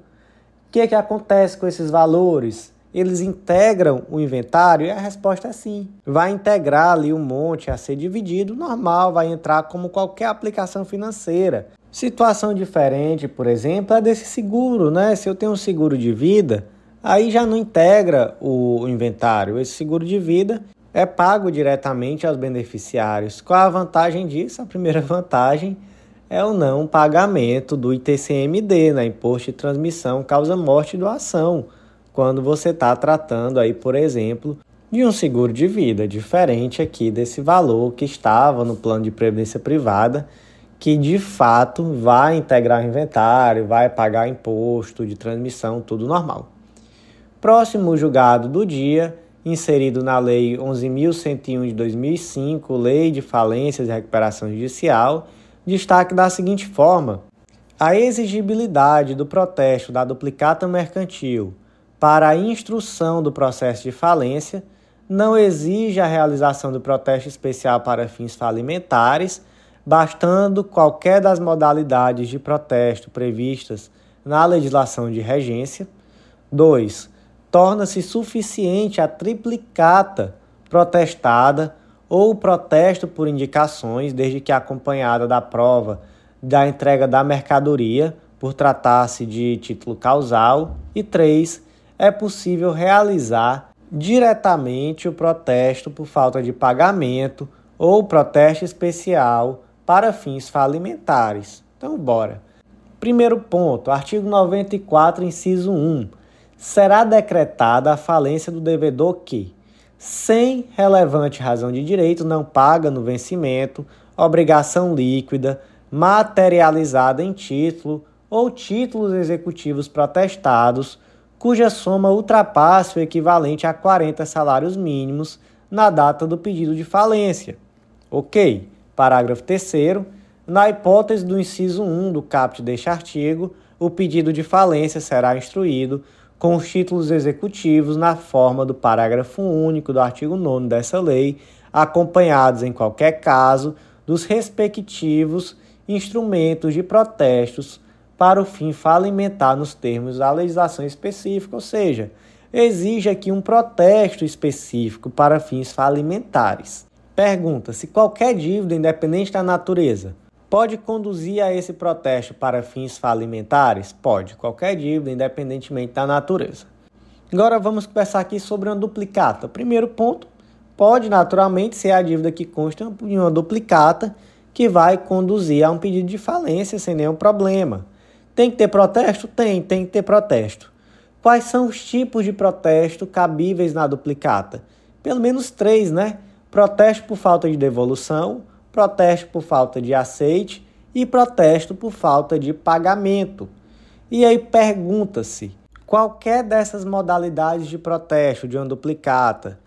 que, é que acontece com esses valores? Eles integram o inventário? E a resposta é sim. Vai integrar ali um monte a ser dividido, normal, vai entrar como qualquer aplicação financeira. Situação diferente, por exemplo, é desse seguro, né? Se eu tenho um seguro de vida, aí já não integra o inventário. Esse seguro de vida é pago diretamente aos beneficiários. Qual a vantagem disso? A primeira vantagem é o não pagamento do ITCMD, né? Imposto de Transmissão Causa Morte e Doação, quando você está tratando aí, por exemplo, de um seguro de vida, diferente aqui desse valor que estava no plano de previdência privada, que de fato vai integrar o inventário, vai pagar imposto de transmissão, tudo normal. Próximo julgado do dia inserido na Lei 11.101 de 2005, Lei de Falências e Recuperação Judicial, destaque da seguinte forma: a exigibilidade do protesto da duplicata mercantil para a instrução do processo de falência não exige a realização do protesto especial para fins falimentares, bastando qualquer das modalidades de protesto previstas na legislação de regência. 2 torna-se suficiente a triplicata protestada ou protesto por indicações, desde que acompanhada da prova da entrega da mercadoria, por tratar-se de título causal. E 3. É possível realizar diretamente o protesto por falta de pagamento ou protesto especial para fins falimentares. Então, bora. Primeiro ponto, artigo 94, inciso 1 será decretada a falência do devedor que, sem relevante razão de direito, não paga no vencimento obrigação líquida materializada em título ou títulos executivos protestados, cuja soma ultrapasse o equivalente a 40 salários mínimos na data do pedido de falência. Ok. Parágrafo 3. Na hipótese do inciso 1 do caput deste artigo, o pedido de falência será instruído com os títulos executivos na forma do parágrafo único do artigo 9 dessa lei, acompanhados, em qualquer caso, dos respectivos instrumentos de protestos para o fim falimentar nos termos da legislação específica, ou seja, exige aqui um protesto específico para fins falimentares. Pergunta: se qualquer dívida, independente da natureza, Pode conduzir a esse protesto para fins falimentares? Pode, qualquer dívida, independentemente da natureza. Agora vamos conversar aqui sobre uma duplicata. Primeiro ponto, pode naturalmente ser a dívida que consta de uma duplicata que vai conduzir a um pedido de falência sem nenhum problema. Tem que ter protesto? Tem, tem que ter protesto. Quais são os tipos de protesto cabíveis na duplicata? Pelo menos três, né? Protesto por falta de devolução, protesto por falta de aceite e protesto por falta de pagamento. E aí pergunta-se: qualquer dessas modalidades de protesto de uma duplicata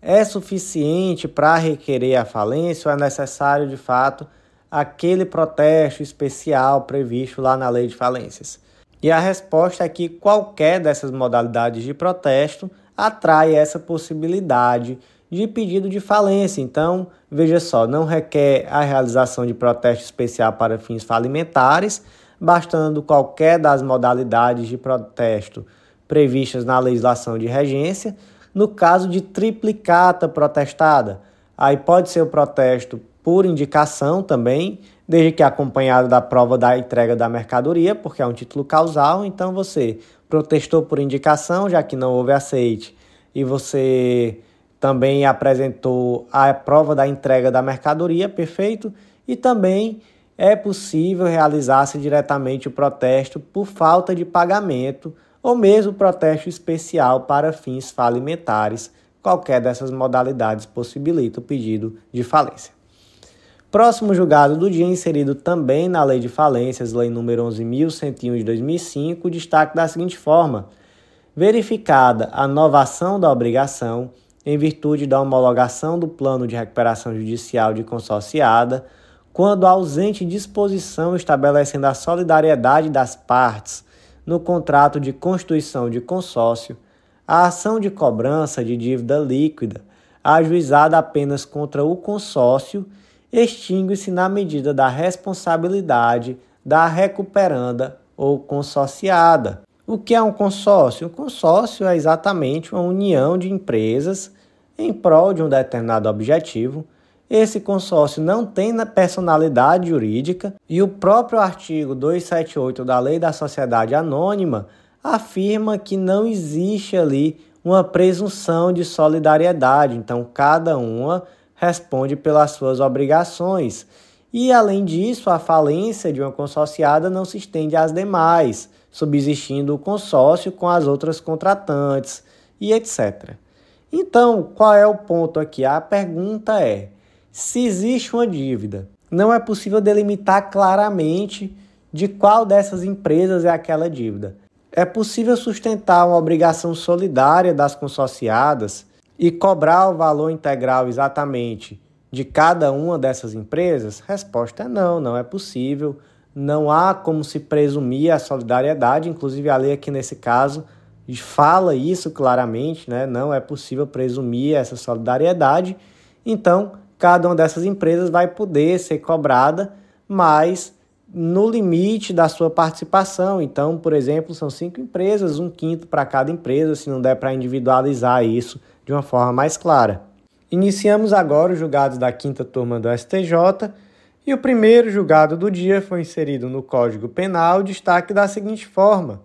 é suficiente para requerer a falência ou é necessário de fato aquele protesto especial previsto lá na lei de falências? E a resposta é que qualquer dessas modalidades de protesto atrai essa possibilidade de pedido de falência. Então, veja só, não requer a realização de protesto especial para fins falimentares, bastando qualquer das modalidades de protesto previstas na legislação de regência. No caso de triplicata protestada, aí pode ser o protesto por indicação também, desde que acompanhado da prova da entrega da mercadoria, porque é um título causal, então você protestou por indicação, já que não houve aceite, e você também apresentou a prova da entrega da mercadoria, perfeito, e também é possível realizar-se diretamente o protesto por falta de pagamento ou mesmo protesto especial para fins falimentares. Qualquer dessas modalidades possibilita o pedido de falência. Próximo julgado do dia, inserido também na Lei de Falências, Lei nº 11.101 de 2005, destaque da seguinte forma: verificada a novação da obrigação, em virtude da homologação do plano de recuperação judicial de consorciada, quando ausente disposição estabelecendo a solidariedade das partes no contrato de constituição de consórcio, a ação de cobrança de dívida líquida, ajuizada apenas contra o consórcio, extingue-se na medida da responsabilidade da recuperanda ou consorciada. O que é um consórcio? Um consórcio é exatamente uma união de empresas em prol de um determinado objetivo. Esse consórcio não tem personalidade jurídica e o próprio artigo 278 da Lei da Sociedade Anônima afirma que não existe ali uma presunção de solidariedade, então cada uma responde pelas suas obrigações. E além disso, a falência de uma consorciada não se estende às demais, subsistindo o consórcio com as outras contratantes e etc. Então, qual é o ponto aqui? A pergunta é: se existe uma dívida, não é possível delimitar claramente de qual dessas empresas é aquela dívida. É possível sustentar uma obrigação solidária das consorciadas e cobrar o valor integral exatamente de cada uma dessas empresas? Resposta é não, não é possível. Não há como se presumir a solidariedade, inclusive a lei aqui nesse caso fala isso claramente, né? Não é possível presumir essa solidariedade. Então, cada uma dessas empresas vai poder ser cobrada, mas no limite da sua participação. Então, por exemplo, são cinco empresas, um quinto para cada empresa, se não der para individualizar isso de uma forma mais clara. Iniciamos agora os julgados da quinta turma do STJ e o primeiro julgado do dia foi inserido no Código Penal, destaque da seguinte forma: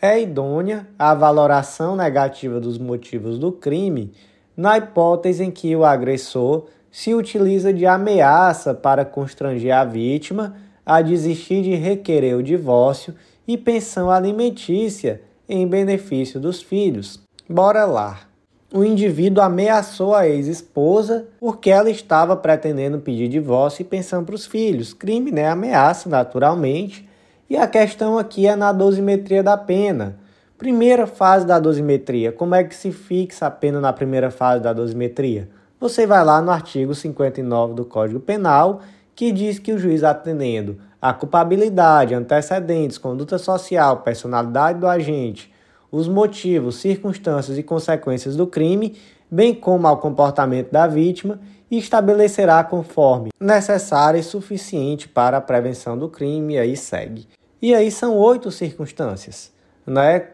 é idônea a valoração negativa dos motivos do crime na hipótese em que o agressor se utiliza de ameaça para constranger a vítima a desistir de requerer o divórcio e pensão alimentícia em benefício dos filhos. Bora lá. O indivíduo ameaçou a ex-esposa porque ela estava pretendendo pedir divórcio e pensão para os filhos. Crime, né? Ameaça, naturalmente. E a questão aqui é na dosimetria da pena. Primeira fase da dosimetria. Como é que se fixa a pena na primeira fase da dosimetria? Você vai lá no artigo 59 do Código Penal que diz que o juiz atendendo a culpabilidade, antecedentes, conduta social, personalidade do agente, os motivos, circunstâncias e consequências do crime, bem como ao comportamento da vítima, e estabelecerá conforme necessário e suficiente para a prevenção do crime, e aí segue. E aí são oito circunstâncias, né?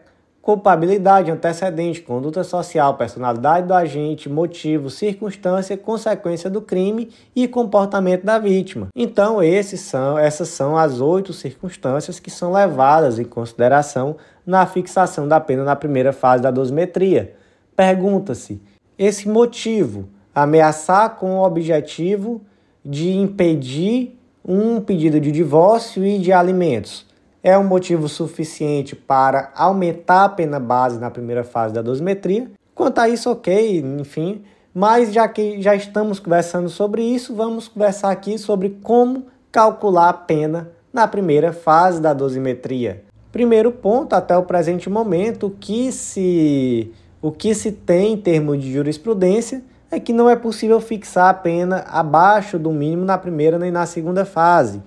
Culpabilidade, antecedente, conduta social, personalidade do agente, motivo, circunstância, consequência do crime e comportamento da vítima. Então, esses são, essas são as oito circunstâncias que são levadas em consideração na fixação da pena na primeira fase da dosimetria. Pergunta-se: esse motivo, ameaçar com o objetivo de impedir um pedido de divórcio e de alimentos é um motivo suficiente para aumentar a pena base na primeira fase da dosimetria. Quanto a isso, ok, enfim. Mas já que já estamos conversando sobre isso, vamos conversar aqui sobre como calcular a pena na primeira fase da dosimetria. Primeiro ponto, até o presente momento, o que se, o que se tem em termos de jurisprudência é que não é possível fixar a pena abaixo do mínimo na primeira nem na segunda fase.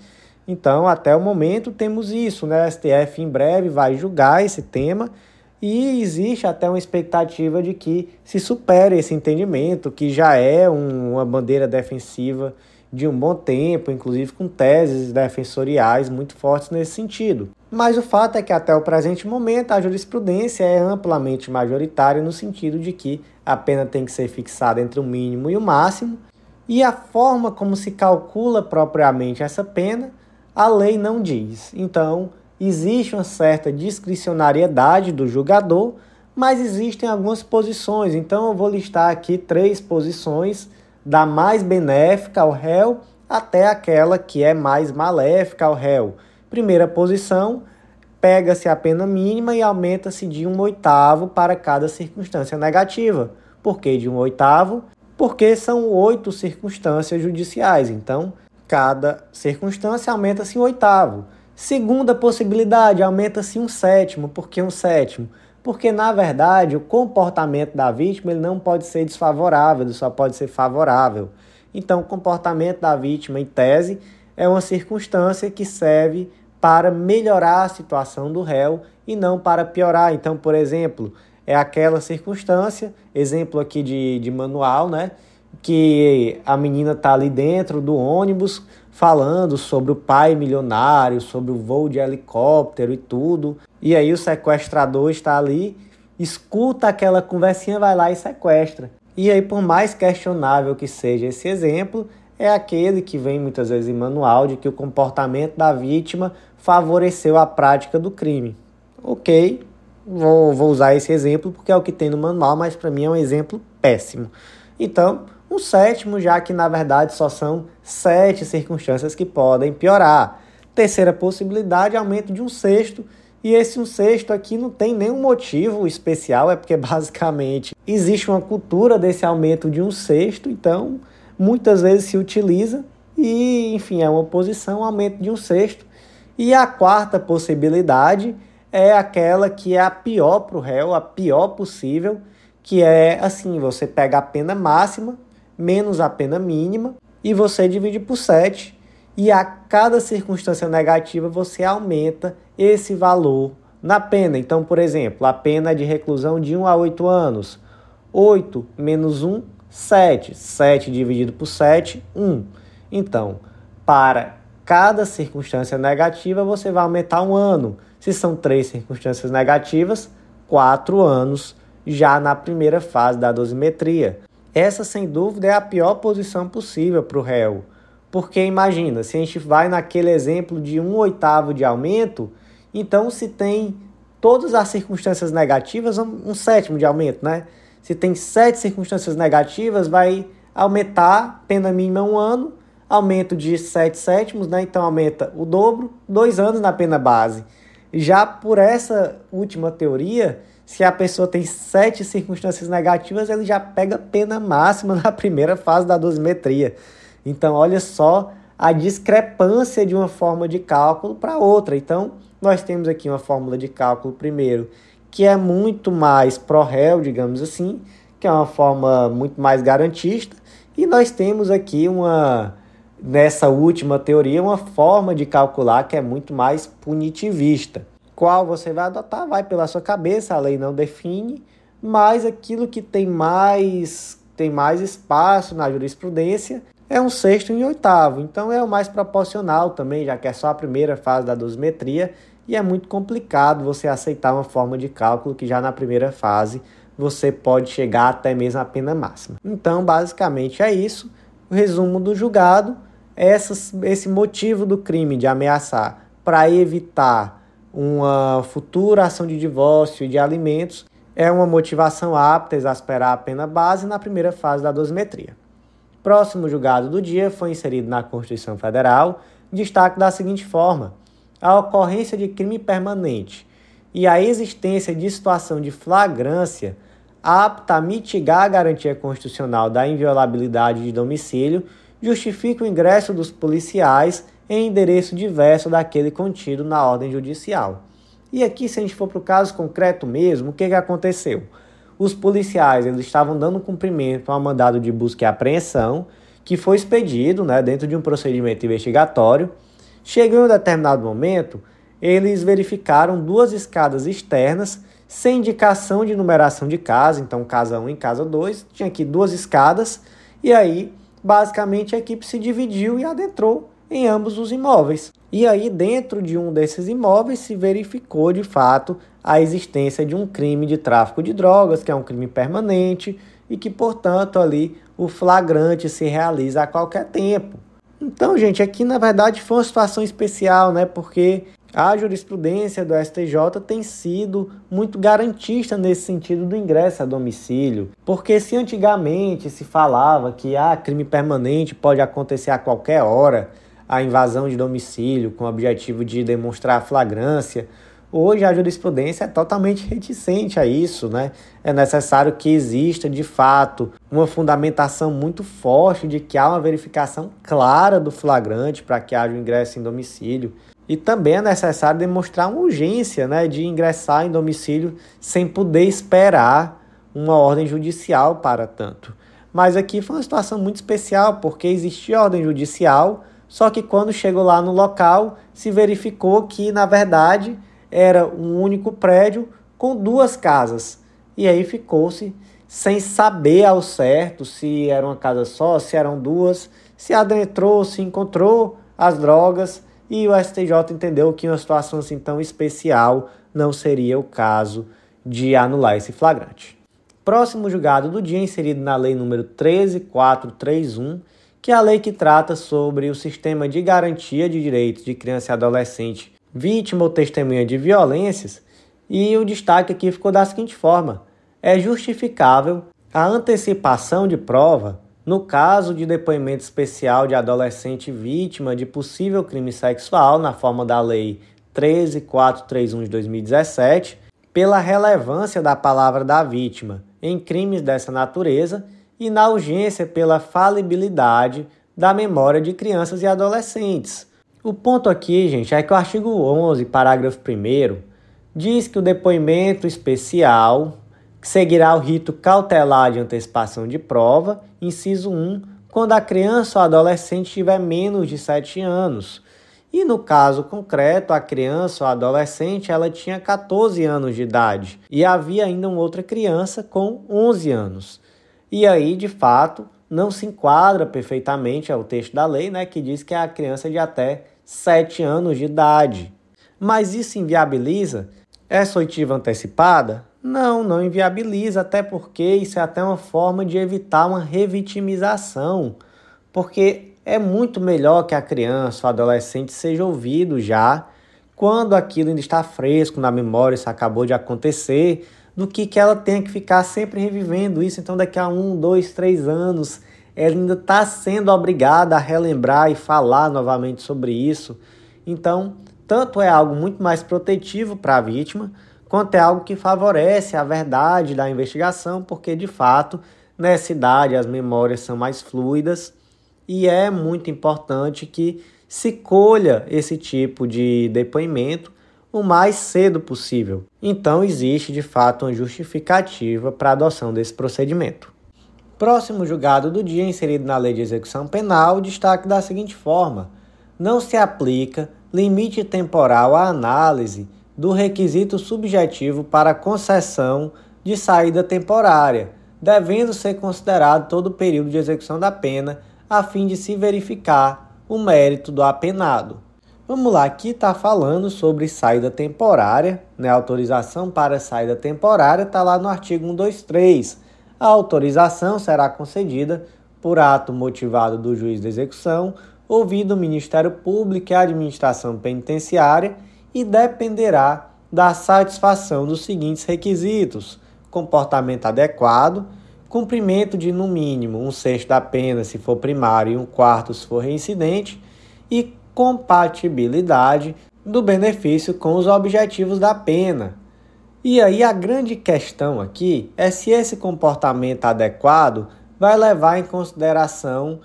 Então, até o momento, temos isso, né? O STF em breve vai julgar esse tema e existe até uma expectativa de que se supere esse entendimento, que já é um, uma bandeira defensiva de um bom tempo, inclusive com teses defensoriais muito fortes nesse sentido. Mas o fato é que até o presente momento a jurisprudência é amplamente majoritária no sentido de que a pena tem que ser fixada entre o mínimo e o máximo, e a forma como se calcula propriamente essa pena a lei não diz. Então, existe uma certa discricionariedade do julgador, mas existem algumas posições. Então, eu vou listar aqui três posições, da mais benéfica ao réu até aquela que é mais maléfica ao réu. Primeira posição, pega-se a pena mínima e aumenta-se de um oitavo para cada circunstância negativa. Por que de um oitavo? Porque são oito circunstâncias judiciais. Então, cada circunstância aumenta-se um oitavo. Segunda possibilidade, aumenta-se um sétimo. Por que um sétimo? Porque, na verdade, o comportamento da vítima ele não pode ser desfavorável, ele só pode ser favorável. Então, o comportamento da vítima, em tese, é uma circunstância que serve para melhorar a situação do réu e não para piorar. Então, por exemplo, é aquela circunstância, exemplo aqui de, de manual, né? Que a menina está ali dentro do ônibus falando sobre o pai milionário, sobre o voo de helicóptero e tudo. E aí o sequestrador está ali, escuta aquela conversinha, vai lá e sequestra. E aí, por mais questionável que seja esse exemplo, é aquele que vem muitas vezes em manual de que o comportamento da vítima favoreceu a prática do crime. Ok, vou, vou usar esse exemplo porque é o que tem no manual, mas para mim é um exemplo péssimo. Então, um sétimo, já que na verdade só são sete circunstâncias que podem piorar. Terceira possibilidade, aumento de um sexto. E esse um sexto aqui não tem nenhum motivo especial, é porque basicamente existe uma cultura desse aumento de um sexto, então muitas vezes se utiliza e, enfim, é uma oposição, aumento de um sexto. E a quarta possibilidade é aquela que é a pior para o réu, a pior possível, que é assim: você pega a pena máxima menos a pena mínima e você divide por 7 e a cada circunstância negativa você aumenta esse valor na pena. Então, por exemplo, a pena de reclusão de 1 a 8 anos. 8 menos 1, 7. 7 dividido por 7, 1. Então, para cada circunstância negativa, você vai aumentar um ano. Se são três circunstâncias negativas, quatro anos já na primeira fase da dosimetria. Essa, sem dúvida, é a pior posição possível para o réu. Porque imagina, se a gente vai naquele exemplo de um oitavo de aumento, então se tem todas as circunstâncias negativas, um sétimo de aumento, né? Se tem sete circunstâncias negativas, vai aumentar pena mínima um ano, aumento de sete sétimos, né? Então aumenta o dobro, dois anos na pena base. Já por essa última teoria, se a pessoa tem sete circunstâncias negativas, ele já pega pena máxima na primeira fase da dosimetria. Então, olha só a discrepância de uma forma de cálculo para outra. Então, nós temos aqui uma fórmula de cálculo primeiro que é muito mais pró-réu, digamos assim, que é uma forma muito mais garantista, e nós temos aqui uma nessa última teoria, uma forma de calcular que é muito mais punitivista. Qual você vai adotar vai pela sua cabeça, a lei não define, mas aquilo que tem mais tem mais espaço na jurisprudência é um sexto e um oitavo. Então é o mais proporcional também, já que é só a primeira fase da dosimetria e é muito complicado você aceitar uma forma de cálculo que já na primeira fase você pode chegar até mesmo à pena máxima. Então, basicamente é isso. O resumo do julgado essas, esse motivo do crime de ameaçar para evitar uma futura ação de divórcio e de alimentos é uma motivação apta a exasperar a pena base na primeira fase da dosimetria. Próximo julgado do dia foi inserido na Constituição Federal destaque da seguinte forma: a ocorrência de crime permanente e a existência de situação de flagrância apta a mitigar a garantia constitucional da inviolabilidade de domicílio justifica o ingresso dos policiais em endereço diverso daquele contido na ordem judicial. E aqui, se a gente for para o caso concreto mesmo, o que, que aconteceu? Os policiais eles estavam dando cumprimento a um mandado de busca e apreensão que foi expedido né, dentro de um procedimento investigatório. Chegou em um determinado momento, eles verificaram duas escadas externas sem indicação de numeração de casa, então casa 1 e casa 2, tinha aqui duas escadas, e aí basicamente a equipe se dividiu e adentrou em ambos os imóveis. E aí, dentro de um desses imóveis, se verificou de fato a existência de um crime de tráfico de drogas, que é um crime permanente e que, portanto, ali o flagrante se realiza a qualquer tempo. Então, gente, aqui na verdade foi uma situação especial, né? Porque a jurisprudência do STJ tem sido muito garantista nesse sentido do ingresso a domicílio, porque se antigamente se falava que ah, crime permanente pode acontecer a qualquer hora, a invasão de domicílio com o objetivo de demonstrar flagrância, Hoje a jurisprudência é totalmente reticente a isso, né? É necessário que exista de fato uma fundamentação muito forte de que há uma verificação clara do flagrante para que haja o ingresso em domicílio. E também é necessário demonstrar uma urgência né, de ingressar em domicílio sem poder esperar uma ordem judicial para tanto. Mas aqui foi uma situação muito especial, porque existia ordem judicial, só que quando chegou lá no local, se verificou que, na verdade, era um único prédio com duas casas. E aí ficou-se sem saber ao certo se era uma casa só, se eram duas, se adentrou, se encontrou as drogas e o STJ entendeu que uma situação assim tão especial não seria o caso de anular esse flagrante. Próximo julgado do dia inserido na lei número 13431, que é a lei que trata sobre o sistema de garantia de direitos de criança e adolescente vítima ou testemunha de violências, e o destaque aqui ficou da seguinte forma: é justificável a antecipação de prova no caso de depoimento especial de adolescente vítima de possível crime sexual na forma da Lei 13431 de 2017, pela relevância da palavra da vítima em crimes dessa natureza e na urgência pela falibilidade da memória de crianças e adolescentes o ponto aqui, gente, é que o artigo 11, parágrafo 1 diz que o depoimento especial seguirá o rito cautelar de antecipação de prova, inciso 1, quando a criança ou adolescente tiver menos de 7 anos. E no caso concreto, a criança ou adolescente ela tinha 14 anos de idade e havia ainda uma outra criança com 11 anos. E aí, de fato, não se enquadra perfeitamente ao texto da lei, né, que diz que é a criança de até 7 anos de idade. Mas isso inviabiliza essa oitiva antecipada? Não, não inviabiliza, até porque isso é até uma forma de evitar uma revitimização, porque é muito melhor que a criança ou adolescente seja ouvido já quando aquilo ainda está fresco na memória, isso acabou de acontecer, do que que ela tenha que ficar sempre revivendo isso. Então, daqui a um, dois, três anos, ela ainda está sendo obrigada a relembrar e falar novamente sobre isso. Então, tanto é algo muito mais protetivo para a vítima, quanto é algo que favorece a verdade da investigação, porque de fato, nessa idade as memórias são mais fluidas e é muito importante que se colha esse tipo de depoimento o mais cedo possível. Então, existe de fato uma justificativa para a adoção desse procedimento. Próximo julgado do dia inserido na Lei de Execução Penal, destaque da seguinte forma: não se aplica limite temporal à análise do requisito subjetivo para concessão de saída temporária, devendo ser considerado todo o período de execução da pena, a fim de se verificar o mérito do apenado. Vamos lá, aqui está falando sobre saída temporária, né? autorização para saída temporária está lá no artigo 123 a autorização será concedida por ato motivado do juiz de execução, ouvido o Ministério Público e a administração penitenciária e dependerá da satisfação dos seguintes requisitos: comportamento adequado, cumprimento de no mínimo um sexto da pena se for primário e um quarto se for reincidente e compatibilidade do benefício com os objetivos da pena, e aí a grande questão aqui é se esse comportamento adequado vai levar em consideração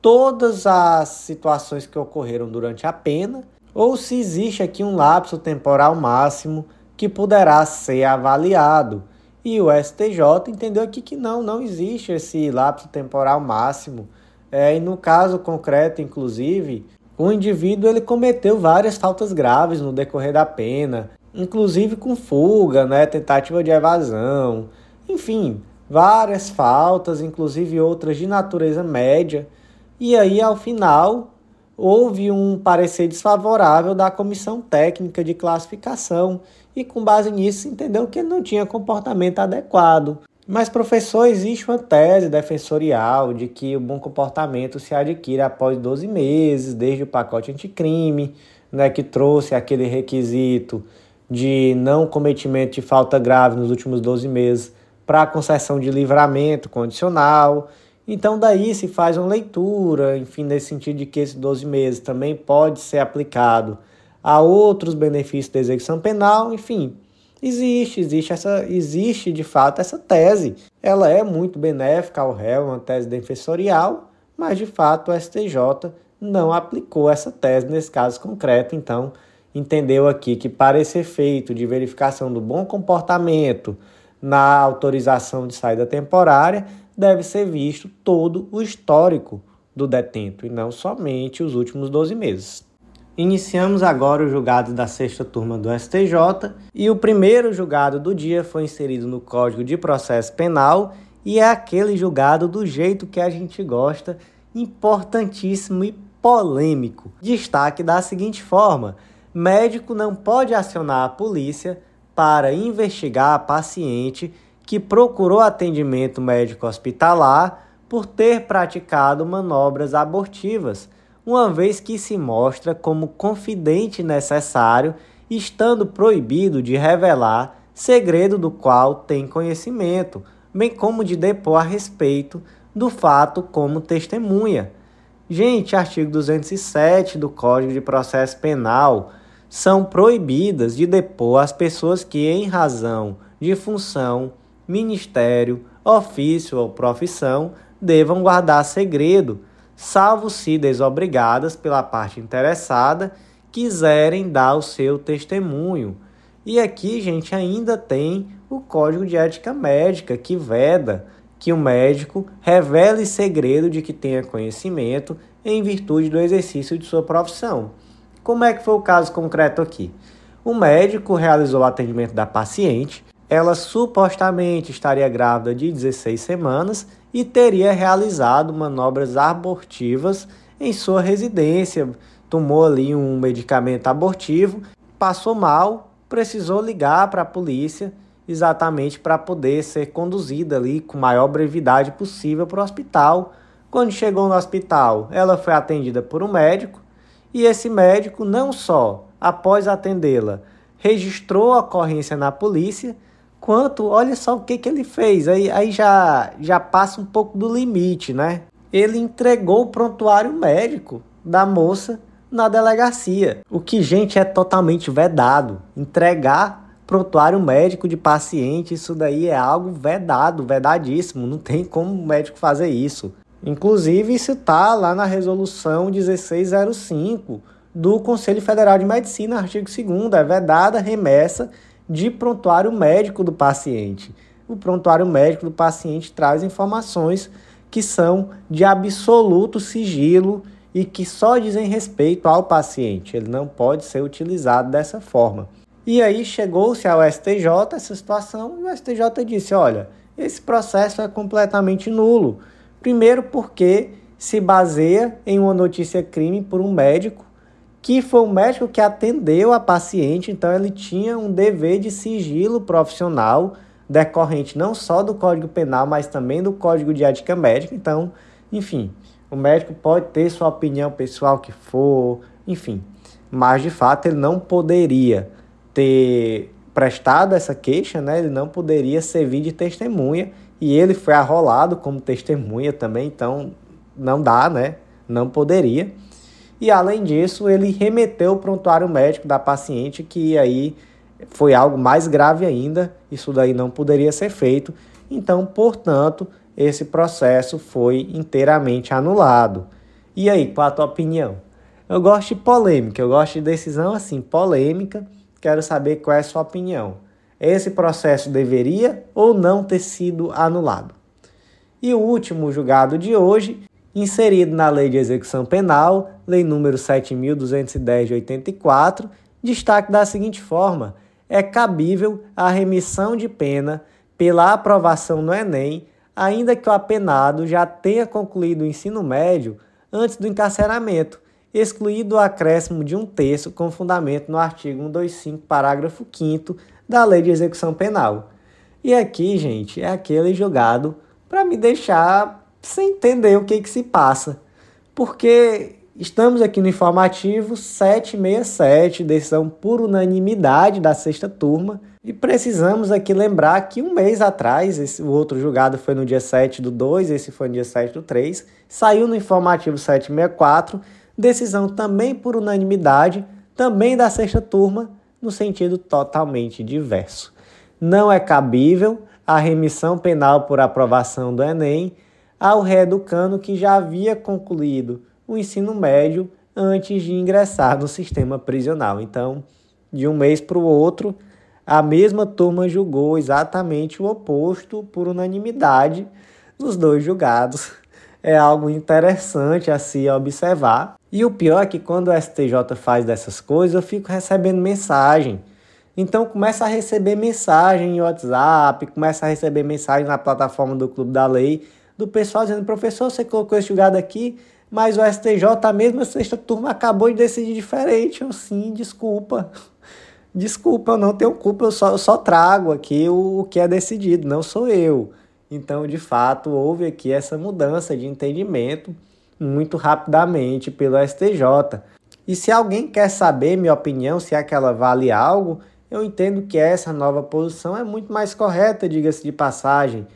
todas as situações que ocorreram durante a pena ou se existe aqui um lapso temporal máximo que poderá ser avaliado. E o STJ entendeu aqui que não, não existe esse lapso temporal máximo. É, e no caso concreto, inclusive, o indivíduo ele cometeu várias faltas graves no decorrer da pena, inclusive com fuga, né, tentativa de evasão, enfim, várias faltas, inclusive outras de natureza média. E aí, ao final, houve um parecer desfavorável da comissão técnica de classificação e, com base nisso, entendeu que ele não tinha comportamento adequado. Mas, professor, existe uma tese defensorial de que o bom comportamento se adquire após 12 meses, desde o pacote anticrime, né, que trouxe aquele requisito de não cometimento de falta grave nos últimos 12 meses para a concessão de livramento condicional. Então, daí se faz uma leitura, enfim, nesse sentido de que esses 12 meses também pode ser aplicado a outros benefícios da execução penal, enfim. Existe, existe essa, existe de fato essa tese. Ela é muito benéfica ao réu, uma tese defensorial, mas de fato o STJ não aplicou essa tese nesse caso concreto, então entendeu aqui que para esse efeito de verificação do bom comportamento na autorização de saída temporária, deve ser visto todo o histórico do detento e não somente os últimos 12 meses. Iniciamos agora o julgado da sexta turma do STJ e o primeiro julgado do dia foi inserido no Código de Processo Penal e é aquele julgado do jeito que a gente gosta, importantíssimo e polêmico. Destaque da seguinte forma: médico não pode acionar a polícia para investigar a paciente que procurou atendimento médico hospitalar por ter praticado manobras abortivas uma vez que se mostra como confidente necessário, estando proibido de revelar segredo do qual tem conhecimento, bem como de depor a respeito do fato como testemunha. Gente, artigo 207 do Código de Processo Penal são proibidas de depor as pessoas que, em razão de função, ministério, ofício ou profissão, devam guardar segredo salvo se desobrigadas pela parte interessada quiserem dar o seu testemunho. E aqui, gente, ainda tem o Código de Ética Médica que veda que o médico revele segredo de que tenha conhecimento em virtude do exercício de sua profissão. Como é que foi o caso concreto aqui? O médico realizou o atendimento da paciente, ela supostamente estaria grávida de 16 semanas e teria realizado manobras abortivas em sua residência. Tomou ali um medicamento abortivo, passou mal, precisou ligar para a polícia exatamente para poder ser conduzida ali com maior brevidade possível para o hospital. Quando chegou no hospital, ela foi atendida por um médico e esse médico não só após atendê-la registrou a ocorrência na polícia, quanto, olha só o que, que ele fez. Aí, aí já, já passa um pouco do limite, né? Ele entregou o prontuário médico da moça na delegacia. O que, gente, é totalmente vedado. Entregar prontuário médico de paciente, isso daí é algo vedado, vedadíssimo. Não tem como o médico fazer isso. Inclusive, isso está lá na resolução 1605 do Conselho Federal de Medicina, artigo 2 é vedada remessa de prontuário médico do paciente. O prontuário médico do paciente traz informações que são de absoluto sigilo e que só dizem respeito ao paciente. Ele não pode ser utilizado dessa forma. E aí chegou-se ao STJ essa situação e o STJ disse: olha, esse processo é completamente nulo. Primeiro, porque se baseia em uma notícia crime por um médico que foi o médico que atendeu a paciente, então ele tinha um dever de sigilo profissional decorrente não só do Código Penal, mas também do Código de Ética Médica. Então, enfim, o médico pode ter sua opinião pessoal que for, enfim, mas de fato ele não poderia ter prestado essa queixa, né? Ele não poderia servir de testemunha e ele foi arrolado como testemunha também, então não dá, né? Não poderia. E além disso, ele remeteu o prontuário médico da paciente, que aí foi algo mais grave ainda, isso daí não poderia ser feito. Então, portanto, esse processo foi inteiramente anulado. E aí, qual a tua opinião? Eu gosto de polêmica, eu gosto de decisão assim, polêmica. Quero saber qual é a sua opinião. Esse processo deveria ou não ter sido anulado? E o último julgado de hoje inserido na Lei de Execução Penal, Lei número 7.210 de 84, destaque da seguinte forma: é cabível a remissão de pena pela aprovação no Enem, ainda que o apenado já tenha concluído o ensino médio antes do encarceramento, excluído o acréscimo de um terço com fundamento no artigo 125, parágrafo 5 da Lei de Execução Penal. E aqui, gente, é aquele julgado para me deixar sem entender o que, que se passa. Porque estamos aqui no informativo 767, decisão por unanimidade da sexta turma, e precisamos aqui lembrar que um mês atrás, esse, o outro julgado foi no dia 7 do 2, esse foi no dia 7 do 3, saiu no informativo 764, decisão também por unanimidade, também da sexta turma, no sentido totalmente diverso. Não é cabível a remissão penal por aprovação do Enem ao reeducando que já havia concluído o ensino médio antes de ingressar no sistema prisional. Então, de um mês para o outro, a mesma turma julgou exatamente o oposto por unanimidade dos dois julgados. É algo interessante a se observar. E o pior é que quando o STJ faz dessas coisas, eu fico recebendo mensagem. Então começa a receber mensagem em WhatsApp, começa a receber mensagem na plataforma do Clube da Lei do pessoal dizendo, professor, você colocou esse julgado aqui, mas o STJ, a mesma sexta turma, acabou de decidir diferente. Eu, sim, desculpa. Desculpa, eu não tenho culpa, eu só, eu só trago aqui o, o que é decidido, não sou eu. Então, de fato, houve aqui essa mudança de entendimento muito rapidamente pelo STJ. E se alguém quer saber minha opinião, se é que ela vale algo, eu entendo que essa nova posição é muito mais correta, diga-se de passagem.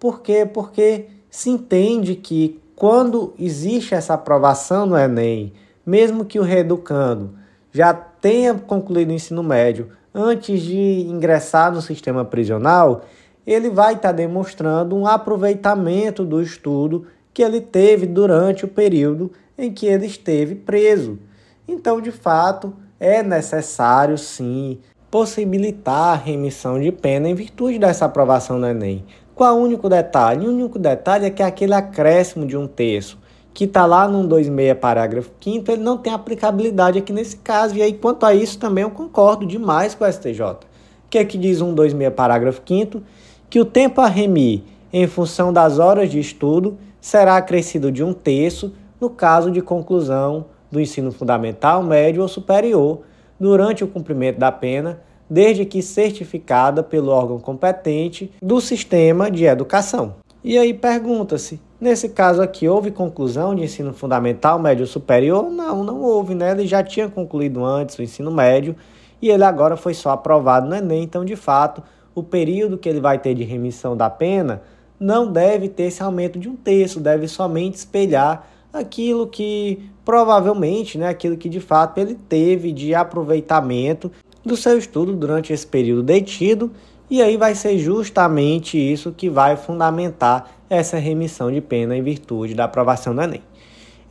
Por quê? Porque se entende que quando existe essa aprovação no Enem, mesmo que o reeducando já tenha concluído o ensino médio antes de ingressar no sistema prisional, ele vai estar demonstrando um aproveitamento do estudo que ele teve durante o período em que ele esteve preso. Então, de fato, é necessário sim possibilitar a remissão de pena em virtude dessa aprovação do Enem. Qual o único detalhe? O único detalhe é que aquele acréscimo de um terço que está lá no 26 parágrafo 5 ele não tem aplicabilidade aqui nesse caso. E aí, quanto a isso, também eu concordo demais com o STJ. O que é que diz 126 parágrafo 5 Que o tempo a remir em função das horas de estudo será acrescido de um terço no caso de conclusão do ensino fundamental, médio ou superior, durante o cumprimento da pena, desde que certificada pelo órgão competente do sistema de educação. E aí pergunta-se, nesse caso aqui, houve conclusão de ensino fundamental, médio superior? Não, não houve, né? Ele já tinha concluído antes o ensino médio e ele agora foi só aprovado no Enem, então de fato o período que ele vai ter de remissão da pena não deve ter esse aumento de um terço, deve somente espelhar aquilo que provavelmente, né, aquilo que de fato ele teve de aproveitamento do seu estudo durante esse período detido, e aí vai ser justamente isso que vai fundamentar essa remissão de pena em virtude da aprovação do Enem.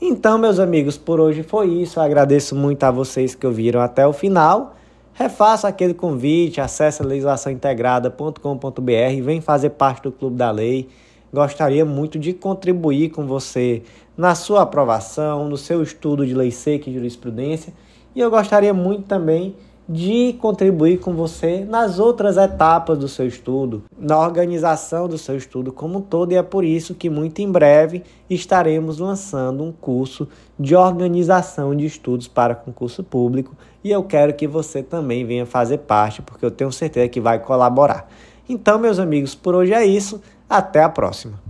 Então, meus amigos, por hoje foi isso. Eu agradeço muito a vocês que ouviram até o final. Refaço aquele convite, acesse legislaçãointegrada.com.br, vem fazer parte do Clube da Lei. Gostaria muito de contribuir com você na sua aprovação, no seu estudo de lei seca e jurisprudência. E eu gostaria muito também de contribuir com você nas outras etapas do seu estudo, na organização do seu estudo como um todo, e é por isso que muito em breve estaremos lançando um curso de organização de estudos para concurso público, e eu quero que você também venha fazer parte, porque eu tenho certeza que vai colaborar. Então, meus amigos, por hoje é isso, até a próxima.